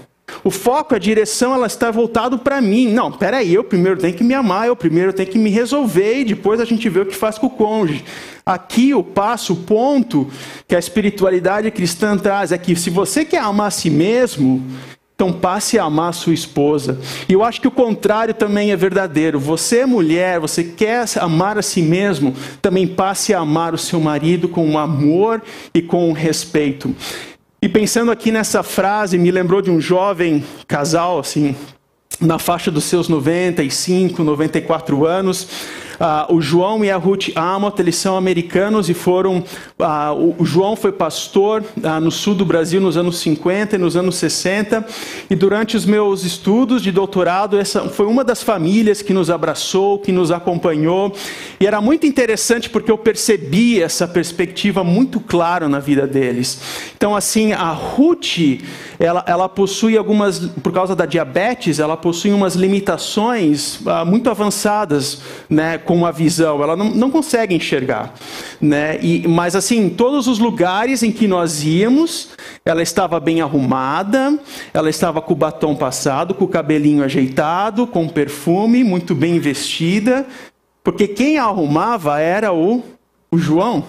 O foco, a direção, ela está voltado para mim. Não, peraí, eu primeiro tenho que me amar, eu primeiro tenho que me resolver e depois a gente vê o que faz com o cônjuge. Aqui o passo, o ponto que a espiritualidade cristã traz é que se você quer amar a si mesmo, então passe a amar a sua esposa. E eu acho que o contrário também é verdadeiro. Você mulher, você quer amar a si mesmo, também passe a amar o seu marido com amor e com respeito. E pensando aqui nessa frase, me lembrou de um jovem casal, assim, na faixa dos seus 95, 94 anos, Uh, o João e a Ruth Amott, eles são americanos e foram. Uh, o João foi pastor uh, no sul do Brasil nos anos 50 e nos anos 60. E durante os meus estudos de doutorado, essa foi uma das famílias que nos abraçou, que nos acompanhou. E era muito interessante porque eu percebi essa perspectiva muito clara na vida deles. Então, assim, a Ruth, ela, ela possui algumas, por causa da diabetes, ela possui umas limitações muito avançadas, né? Com a visão, ela não, não consegue enxergar. Né? E, mas assim, todos os lugares em que nós íamos, ela estava bem arrumada, ela estava com o batom passado, com o cabelinho ajeitado, com perfume, muito bem vestida, porque quem a arrumava era o, o João.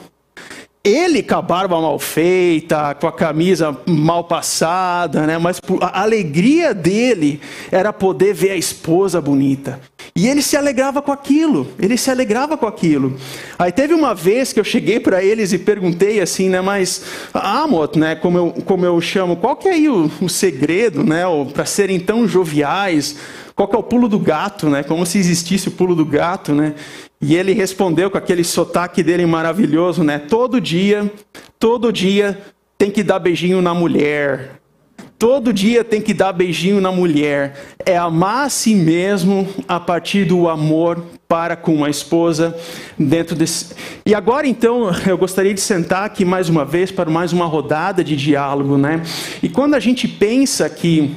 ele com a barba mal feita, com a camisa mal passada, né? Mas a alegria dele era poder ver a esposa bonita. E ele se alegrava com aquilo, ele se alegrava com aquilo. Aí teve uma vez que eu cheguei para eles e perguntei assim, né? Mas, Amot, né? Como eu, como eu chamo, qual que é aí o, o segredo, né? Para serem tão joviais? Qual que é o pulo do gato, né? Como se existisse o pulo do gato, né? E ele respondeu com aquele sotaque dele maravilhoso, né? Todo dia, todo dia tem que dar beijinho na mulher. Todo dia tem que dar beijinho na mulher. É amar a si mesmo a partir do amor para com a esposa dentro desse. E agora então eu gostaria de sentar aqui mais uma vez para mais uma rodada de diálogo, né? E quando a gente pensa que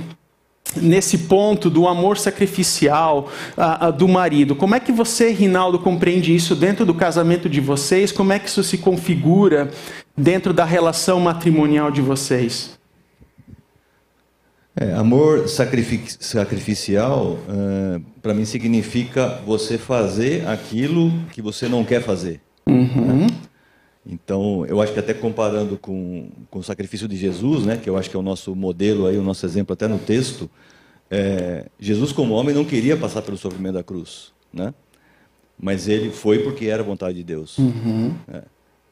nesse ponto do amor sacrificial uh, uh, do marido. Como é que você, Rinaldo, compreende isso dentro do casamento de vocês? Como é que isso se configura dentro da relação matrimonial de vocês? É, amor sacrific sacrificial, uh, para mim, significa você fazer aquilo que você não quer fazer. Uhum. Né? Então, eu acho que até comparando com, com o sacrifício de Jesus, né, que eu acho que é o nosso modelo, aí, o nosso exemplo até no texto, é, Jesus como homem não queria passar pelo sofrimento da cruz, né? mas ele foi porque era vontade de Deus. Uhum. É.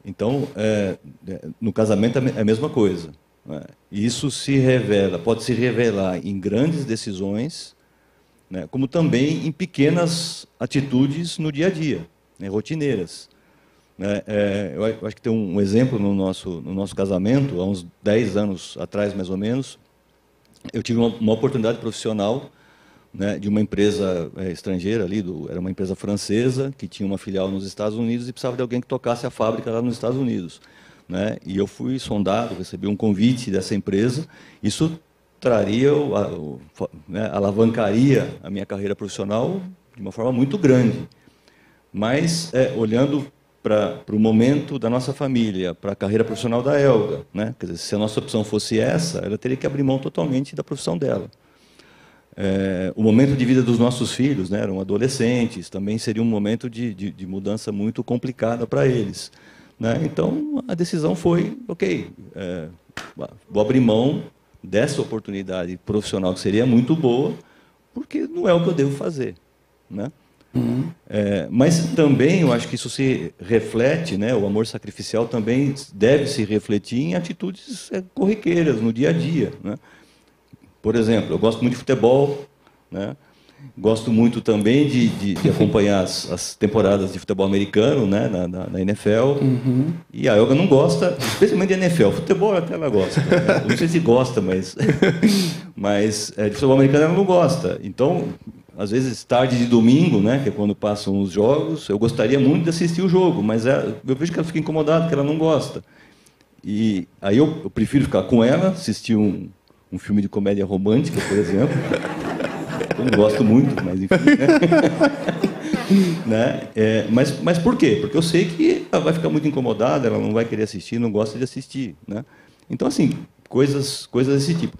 Então, é, é no casamento é, é a mesma coisa. Né? Isso se revela, pode se revelar em grandes decisões, né? como também em pequenas atitudes no dia a dia, né? rotineiras. É, é, eu acho que tem um exemplo no nosso, no nosso casamento, há uns 10 anos atrás, mais ou menos. Eu tive uma, uma oportunidade profissional né, de uma empresa é, estrangeira ali, do, era uma empresa francesa, que tinha uma filial nos Estados Unidos e precisava de alguém que tocasse a fábrica lá nos Estados Unidos. Né? E eu fui sondado, recebi um convite dessa empresa. Isso traria, né, alavancaria a minha carreira profissional de uma forma muito grande. Mas, é, olhando para o momento da nossa família, para a carreira profissional da Elga. Né? Quer dizer, se a nossa opção fosse essa, ela teria que abrir mão totalmente da profissão dela. É, o momento de vida dos nossos filhos, né, eram adolescentes, também seria um momento de, de, de mudança muito complicada para eles. Né? Então, a decisão foi, ok, é, vou abrir mão dessa oportunidade profissional que seria muito boa, porque não é o que eu devo fazer. Né? Uhum. É, mas também eu acho que isso se reflete, né, o amor sacrificial também deve se refletir em atitudes é, corriqueiras, no dia a dia. Né? Por exemplo, eu gosto muito de futebol, né? Gosto muito também de, de, de acompanhar as, as, temporadas de futebol americano né, na, na, na NFL. Uhum. E a Elga não gosta, especialmente de NFL. Futebol até ela gosta. <laughs> Né? Não sei se gosta, mas, mas é, de futebol americano ela não gosta. Então, às vezes tarde de domingo, né, que é quando passam os jogos, eu gostaria muito de assistir o jogo, mas é, eu vejo que ela fica incomodada, que ela não gosta. E aí eu, eu prefiro ficar com ela, assistir um, um filme de comédia romântica, por exemplo. Eu não gosto muito, mas enfim. Né? <laughs> né? É, mas, mas por quê? Porque eu sei que ela vai ficar muito incomodada, ela não vai querer assistir, não gosta de assistir. Né? Então, assim, coisas, coisas desse tipo.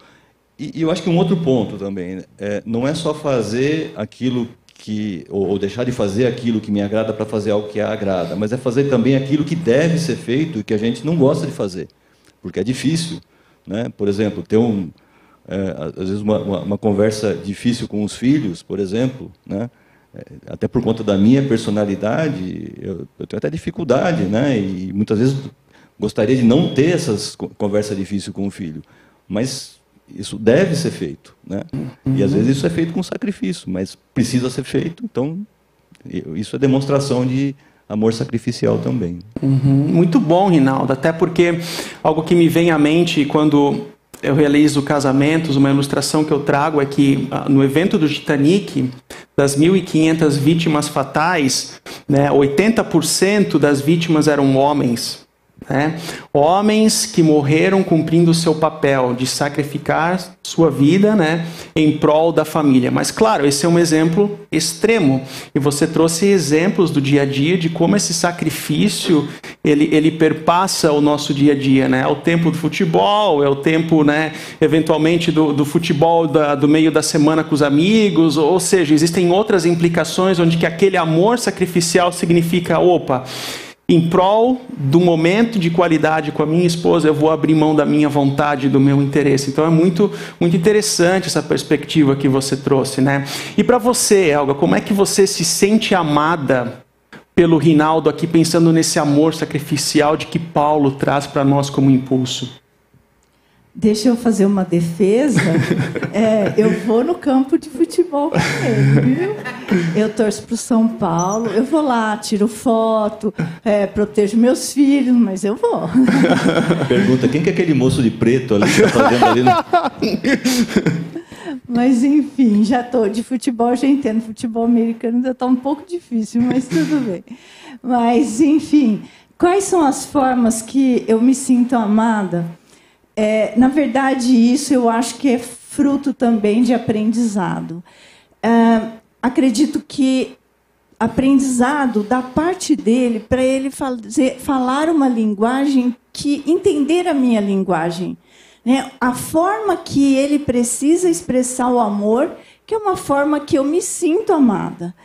E, e, eu acho que um outro ponto também, né? é, não é só fazer aquilo que ou, ou, deixar de fazer aquilo que me agrada para fazer algo que a agrada, mas é fazer também aquilo que deve ser feito e que a gente não gosta de fazer, porque é difícil, né? Por exemplo, ter um é, às vezes uma, uma, uma, conversa difícil com os filhos, por exemplo, né? É, até por conta da minha personalidade, eu, eu, tenho até dificuldade, né? E muitas vezes gostaria de não ter essas conversas difíceis com o filho, mas isso deve ser feito, né? E às vezes isso é feito com sacrifício, mas precisa ser feito. Então, isso é demonstração de amor sacrificial também. Uhum. Muito bom, Rinaldo. Até porque algo que me vem à mente quando eu realizo casamentos, uma ilustração que eu trago é que ah, no evento do Titanic, das 1.500 vítimas fatais, né, 80% das vítimas eram homens. Né? Homens que morreram cumprindo o seu papel de sacrificar sua vida né, em prol da família. Mas, claro, esse é um exemplo extremo. E você trouxe exemplos do dia a dia de como esse sacrifício ele, ele perpassa o nosso dia a dia. Né? É o tempo do futebol, é o tempo, né, eventualmente, do, do futebol da, do meio da semana com os amigos. Ou seja, existem outras implicações onde que aquele amor sacrificial significa, opa, em prol do momento de qualidade com a minha esposa, eu vou abrir mão da minha vontade, do meu interesse. Então é muito, muito interessante essa perspectiva que você trouxe, né? E para você, Elga, como é que você se sente amada pelo Rinaldo aqui, pensando nesse amor sacrificial de que Paulo traz para nós como impulso? Deixa eu fazer uma defesa. <laughs> É, eu vou no campo de futebol com ele, viu? Eu torço para o São Paulo, eu vou lá, tiro foto, é, protejo meus filhos, mas eu vou. <laughs> Pergunta: quem que é aquele moço de preto ali que está fazendo ali? No... <laughs> Mas, enfim, já estou de futebol, já entendo. Futebol americano ainda está um pouco difícil, mas tudo bem. Mas, enfim, quais são as formas que eu me sinto amada? É, na verdade, isso eu acho que é fruto também de aprendizado. É, acredito que aprendizado da parte dele para ele fazer, falar uma linguagem que entender a minha linguagem, né? A forma que ele precisa expressar o amor, que é uma forma que eu me sinto amada.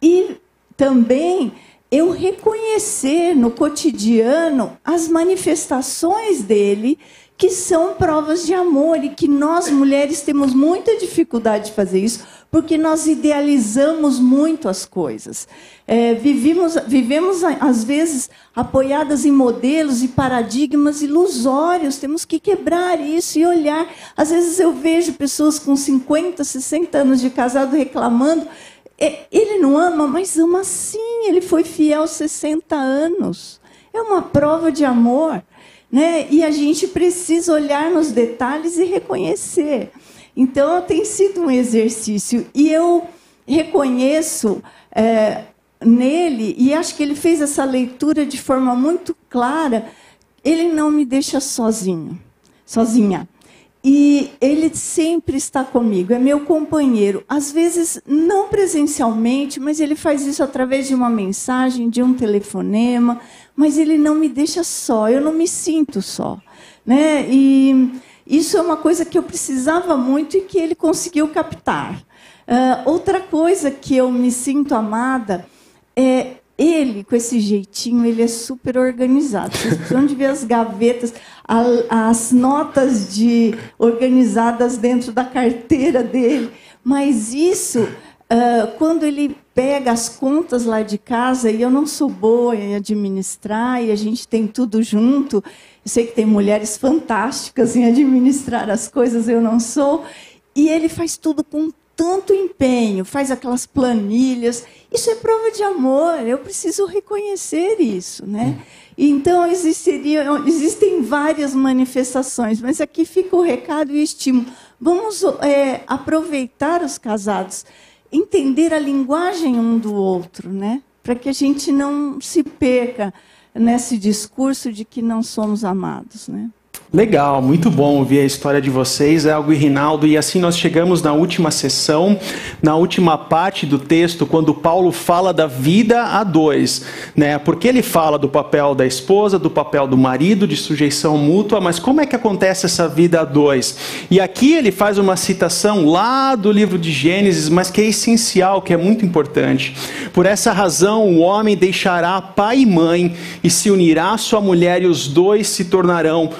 E também eu reconhecer no cotidiano as manifestações dele que são provas de amor e que nós mulheres temos muita dificuldade de fazer isso porque nós idealizamos muito as coisas. É, vivimos, vivemos, às vezes, apoiadas em modelos e paradigmas ilusórios. Temos que quebrar isso e olhar. Às vezes eu vejo pessoas com 50, 60 anos de casado reclamando. É, ele não ama, mas ama sim. Ele foi fiel 60 anos. É uma prova de amor. Né? E a gente precisa olhar nos detalhes e reconhecer. Então, tem sido um exercício. E eu reconheço é, nele, e acho que ele fez essa leitura de forma muito clara, ele não me deixa sozinho, sozinha. E ele sempre está comigo, é meu companheiro. Às vezes, não presencialmente, mas ele faz isso através de uma mensagem, de um telefonema. Mas ele não me deixa só, eu não me sinto só. Né? E isso é uma coisa que eu precisava muito e que ele conseguiu captar. Uh, outra coisa que eu me sinto amada é ele, com esse jeitinho, ele é super organizado. Vocês precisam de ver as gavetas, as notas de organizadas dentro da carteira dele. Mas isso, uh, quando ele pega as contas lá de casa, e eu não sou boa em administrar, e a gente tem tudo junto. Eu sei que tem mulheres fantásticas em administrar as coisas, eu não sou. E ele faz tudo com tanto empenho, faz aquelas planilhas. Isso é prova de amor, eu preciso reconhecer isso. Né? Então, existiriam, existem várias manifestações, mas aqui fica o recado e o estímulo. Vamos é, aproveitar os casados, entender a linguagem um do outro, né? para que a gente não se perca nesse discurso de que não somos amados. Né? Legal, muito bom ouvir a história de vocês, Elgo e Rinaldo. E assim nós chegamos na última sessão, na última parte do texto, quando Paulo fala da vida a dois. Né? Porque ele fala do papel da esposa, do papel do marido, de sujeição mútua, mas como é que acontece essa vida a dois? E aqui ele faz uma citação lá do livro de Gênesis, mas que é essencial, que é muito importante. Por essa razão, o homem deixará pai e mãe e se unirá à sua mulher, e os dois se tornarão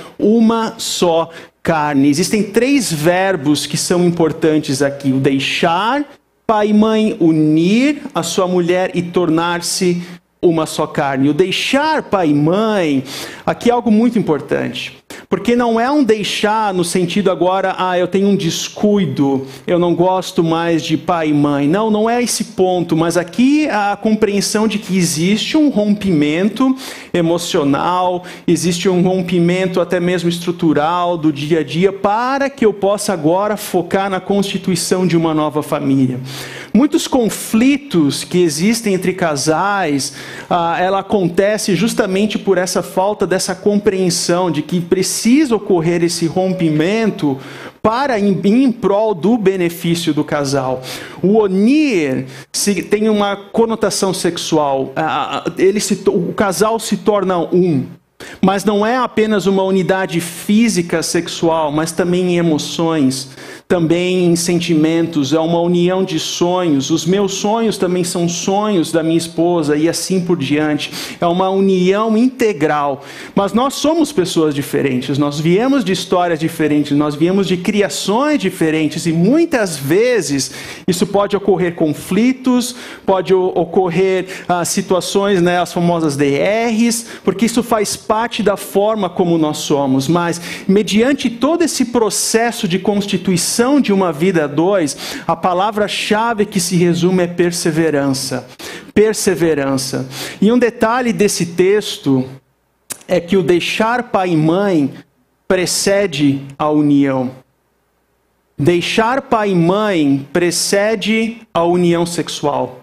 uma só carne. Existem três verbos que são importantes aqui: o deixar, pai e mãe, unir a sua mulher e tornar-se uma só carne. O deixar pai e mãe, aqui é algo muito importante. Porque não é um deixar no sentido agora, ah, eu tenho um descuido, eu não gosto mais de pai e mãe. Não, não é esse ponto, mas aqui a compreensão de que existe um rompimento emocional, existe um rompimento até mesmo estrutural do dia a dia para que eu possa agora focar na constituição de uma nova família. Muitos conflitos que existem entre casais, ah, ela acontece justamente por essa falta dessa compreensão de que precisa ocorrer esse rompimento para em, em prol do benefício do casal. O onir se, tem uma conotação sexual. Ah, ele se, o casal se torna um. Mas não é apenas uma unidade física sexual, mas também em emoções, também em sentimentos, é uma união de sonhos. Os meus sonhos também são sonhos da minha esposa e assim por diante. É uma união integral. Mas nós somos pessoas diferentes, nós viemos de histórias diferentes, nós viemos de criações diferentes e muitas vezes isso pode ocorrer conflitos, pode ocorrer ah, situações, né, as famosas DRs, porque isso faz parte da forma como nós somos. Mas mediante todo esse processo de constituição de uma vida a dois, a palavra-chave que se resume é perseverança. Perseverança. E um detalhe desse texto é que o deixar pai e mãe precede a união. Deixar pai e mãe precede a união sexual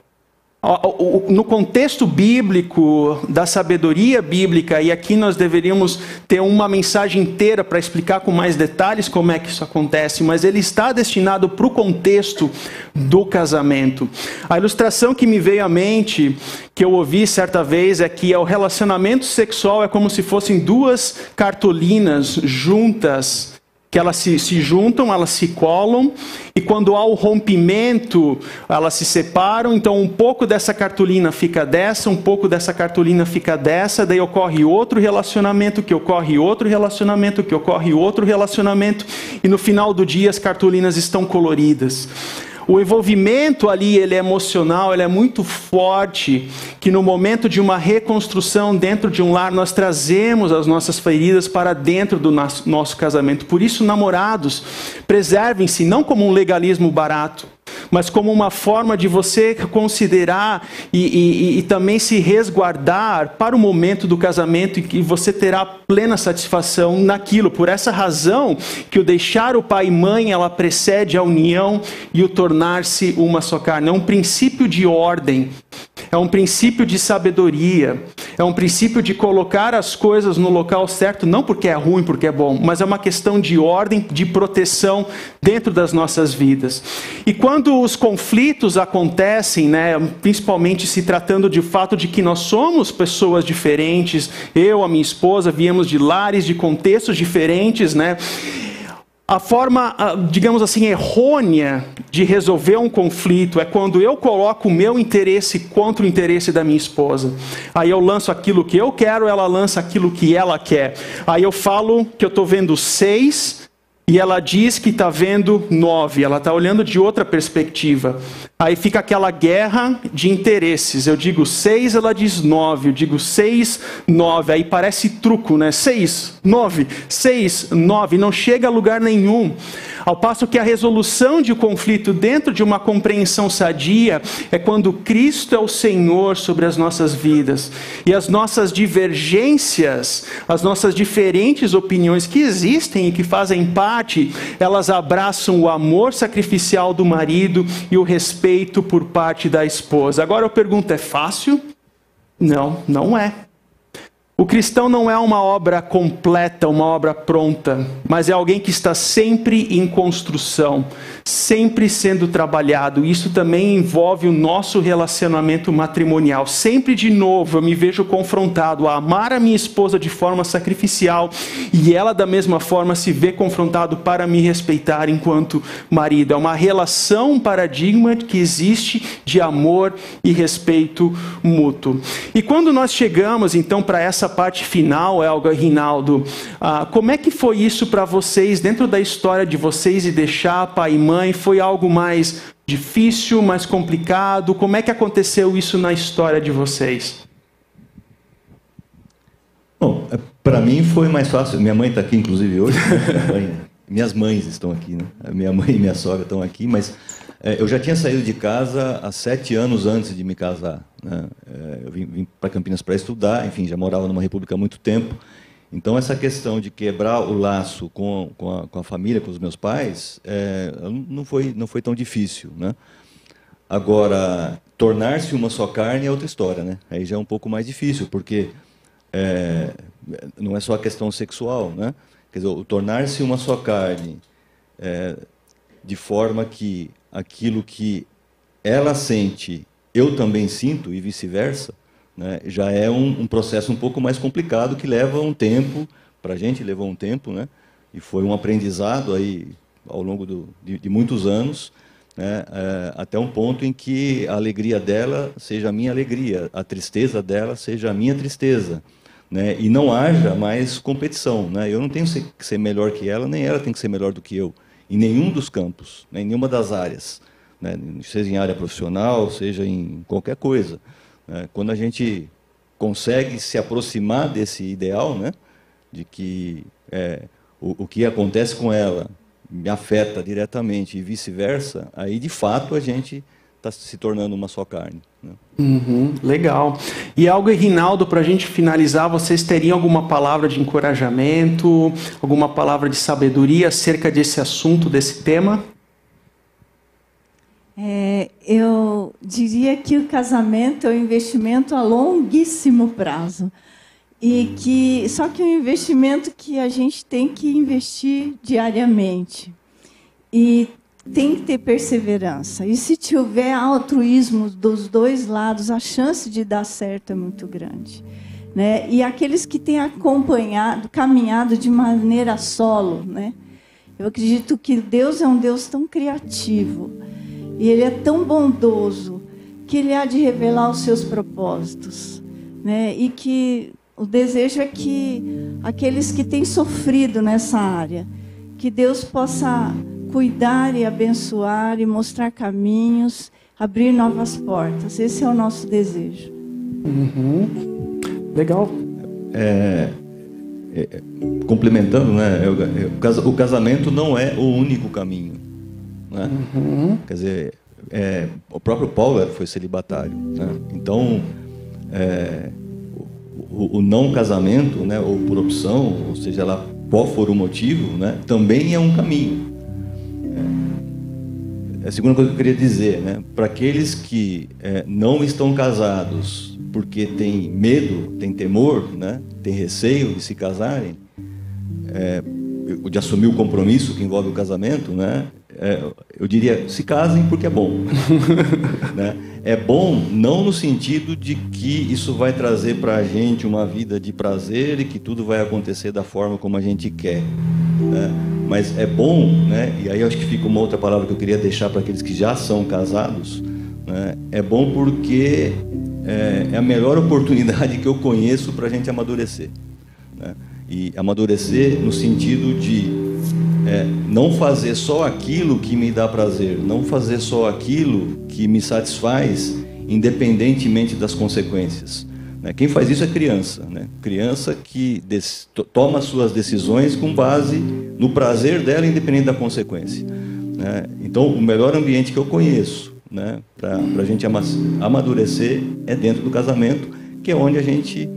no contexto bíblico, da sabedoria bíblica, e aqui nós deveríamos ter uma mensagem inteira para explicar com mais detalhes como é que isso acontece, mas ele está destinado para o contexto do casamento. A ilustração que me veio à mente, que eu ouvi certa vez, é que o relacionamento sexual é como se fossem duas cartolinas juntas que elas se, se, juntam, elas se colam, e quando há o rompimento, elas se separam, então um pouco dessa cartolina fica dessa, um pouco dessa cartolina fica dessa, daí ocorre outro relacionamento, que ocorre outro relacionamento, que ocorre outro relacionamento, e no final do dia as cartolinas estão coloridas. O envolvimento ali, ele é emocional, ele é muito forte, que no momento de uma reconstrução dentro de um lar, nós trazemos as nossas feridas para dentro do nosso, casamento. Por isso, namorados, preservem-se não como um legalismo barato, mas como uma forma de você considerar e, e, e, também se resguardar para o momento do casamento e que você terá plena satisfação naquilo. Por essa razão que o deixar o pai e mãe ela precede a união e o tornar-se uma só carne. É um princípio de ordem, é um princípio de sabedoria, é um princípio de colocar as coisas no local certo, não porque é ruim, porque é bom, mas é uma questão de ordem, de proteção dentro das nossas vidas. E quando os conflitos acontecem, né, principalmente se tratando de fato de que nós somos pessoas diferentes, eu, a minha esposa, viemos de lares, de contextos diferentes, né? A forma, ah, digamos assim, errônea de resolver um conflito é quando eu coloco o meu interesse contra o interesse da minha esposa. Aí eu lanço aquilo que eu quero, ela lança aquilo que ela quer. Aí eu falo que eu estou vendo seis e ela diz que está vendo nove. Ela está olhando de outra perspectiva. Aí fica aquela guerra de interesses. Eu digo seis, ela diz nove. Eu digo seis, nove. Aí parece truco, né? Seis, nove, seis, nove. Não chega a lugar nenhum. Ao passo que a resolução de conflito dentro de uma compreensão sadia é quando Cristo é o Senhor sobre as nossas vidas. E as nossas divergências, as nossas diferentes opiniões que existem e que fazem parte, elas abraçam o amor sacrificial do marido e o respeito por parte da esposa. Agora eu pergunto: é fácil? Não, não é. O cristão não é uma obra completa, uma obra pronta, mas é alguém que está sempre em construção, sempre sendo trabalhado. Isso também envolve o nosso relacionamento matrimonial. Sempre de novo eu me vejo confrontado a amar a minha esposa de forma sacrificial e ela da mesma forma se vê confrontado para me respeitar enquanto marido. É uma relação, um paradigma que existe de amor e respeito mútuo. E quando nós chegamos então para essa essa parte final, Elga e Rinaldo, ah, como é que foi isso para vocês, dentro da história de vocês e deixar pai e mãe? Foi algo mais difícil, mais complicado? Como é que aconteceu isso na história de vocês? Bom, é, para mim foi mais fácil. Minha mãe está aqui, inclusive, hoje. <laughs> Né? minhas mães estão aqui, né? Minha mãe e minha sogra estão aqui, mas é, eu já tinha saído de casa há sete anos antes de me casar. Né? É, eu vim, vim para Campinas para estudar, enfim, já morava numa república há muito tempo. Então, essa questão de quebrar o laço com, com, a, com a família, com os meus pais, é, não, foi, não foi tão difícil. Né? Agora, tornar-se uma só carne é outra história. Né? Aí já é um pouco mais difícil, porque é, não é só a questão sexual. Né? Quer dizer, tornar-se uma só carne é, de forma que aquilo que ela sente, eu também sinto e vice-versa, né, já é um, um, processo um pouco mais complicado que leva um tempo, para a gente levou um tempo, né, e foi um aprendizado aí ao longo do, de, de, muitos anos, né, é, até um ponto em que a alegria dela seja a minha alegria, a tristeza dela seja a minha tristeza. Né, e não haja mais competição. Né? Eu não tenho que ser melhor que ela, nem ela tem que ser melhor do que eu, em nenhum dos campos, né, em nenhuma das áreas, né, seja em área profissional, seja em qualquer coisa. Né? Quando a gente consegue se aproximar desse ideal, né, de que é, o, o que acontece com ela me afeta diretamente e vice-versa, aí de fato a gente está se tornando uma só carne. Né? Uhum, legal. E algo, Rinaldo, para a gente finalizar, vocês teriam alguma palavra de encorajamento, alguma palavra de sabedoria acerca desse assunto, desse tema? É, eu diria que o casamento é um investimento a longuíssimo prazo. E que só que é um investimento que a gente tem que investir diariamente. E tem que ter perseverança. E se tiver altruísmo dos dois lados, a chance de dar certo é muito grande. Né? E aqueles que têm acompanhado, caminhado de maneira solo, né? Eu acredito que Deus é um Deus tão criativo e Ele é tão bondoso que Ele há de revelar os seus propósitos, né? E que o desejo é que aqueles que têm sofrido nessa área, que Deus possa cuidar e abençoar e mostrar caminhos, abrir novas portas. Esse é o nosso desejo. Uhum. Legal. É, é, complementando, né? O casamento não é o único caminho. Né? Uhum. Quer dizer, é, o próprio Paulo foi celibatário. Né? Então, é, o, o, não casamento, né, ou por opção, ou seja lá qual for o motivo, né, também é um caminho. É, a segunda coisa que eu queria dizer, né, para aqueles que é, não estão casados porque têm medo, têm temor, né, têm receio de se casarem, é, de assumir o compromisso que envolve o casamento, né, é, eu diria, se casem porque é bom. <laughs> né? É bom não no sentido de que isso vai trazer para a gente uma vida de prazer e que tudo vai acontecer da forma como a gente quer. Né? Mas é bom, né? e aí acho que fica uma outra palavra que eu queria deixar para aqueles que já são casados, né? é bom porque é, é a melhor <laughs> oportunidade que eu conheço para a gente amadurecer. Né? E amadurecer no sentido de é, não fazer só aquilo que me dá prazer, não fazer só aquilo que me satisfaz, independentemente das consequências. Né? Quem faz isso é criança, né? criança que toma suas decisões com base no prazer dela, independente da consequência. Né? Então, o melhor ambiente que eu conheço né, para a gente amadurecer é dentro do casamento, que é onde a gente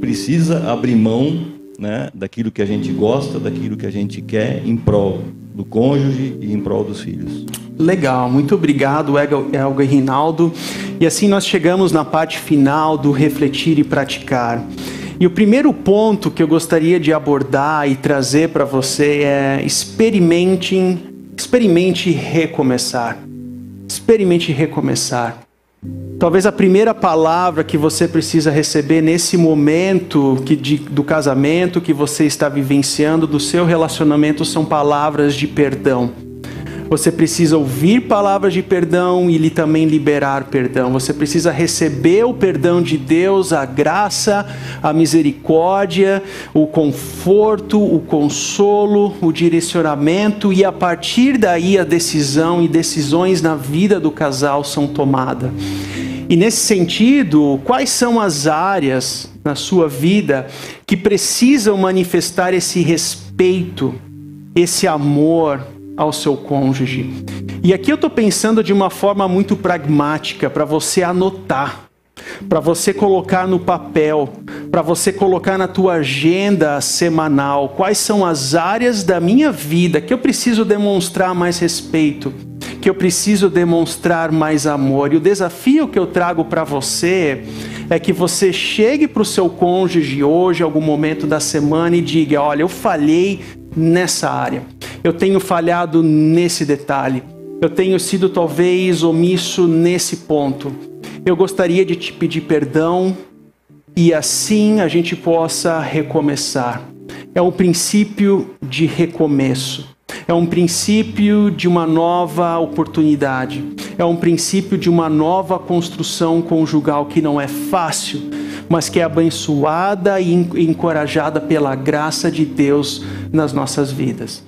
precisa abrir mão né, daquilo que a gente gosta, daquilo que a gente quer em prol do cônjuge e em prol dos filhos. Legal, muito obrigado, Elga e Rinaldo. E assim nós chegamos na parte final do refletir e praticar. E o primeiro ponto que eu gostaria de abordar e trazer para você é experimente, experimente recomeçar. Experimente recomeçar. Talvez a primeira palavra que você precisa receber nesse momento que de, do casamento que você está vivenciando, do seu relacionamento, são palavras de perdão. Você precisa ouvir palavras de perdão e também liberar perdão. Você precisa receber o perdão de Deus, a graça, a misericórdia, o conforto, o consolo, o direcionamento e a partir daí a decisão e decisões na vida do casal são tomadas. E nesse sentido, quais são as áreas na sua vida que precisam manifestar esse respeito, esse amor ao seu cônjuge? E aqui eu estou pensando de uma forma muito pragmática para você anotar para você colocar no papel, para você colocar na tua agenda semanal quais são as áreas da minha vida que eu preciso demonstrar mais respeito, que eu preciso demonstrar mais amor. E o desafio que eu trago para você é que você chegue para o seu cônjuge hoje, algum momento da semana, e diga: Olha, eu falhei nessa área, eu tenho falhado nesse detalhe, eu tenho sido talvez omisso nesse ponto Eu gostaria de te pedir perdão e assim a gente possa recomeçar. É um princípio de recomeço. É um princípio de uma nova oportunidade. É um princípio de uma nova construção conjugal que não é fácil, mas que é abençoada e encorajada pela graça de Deus nas nossas vidas.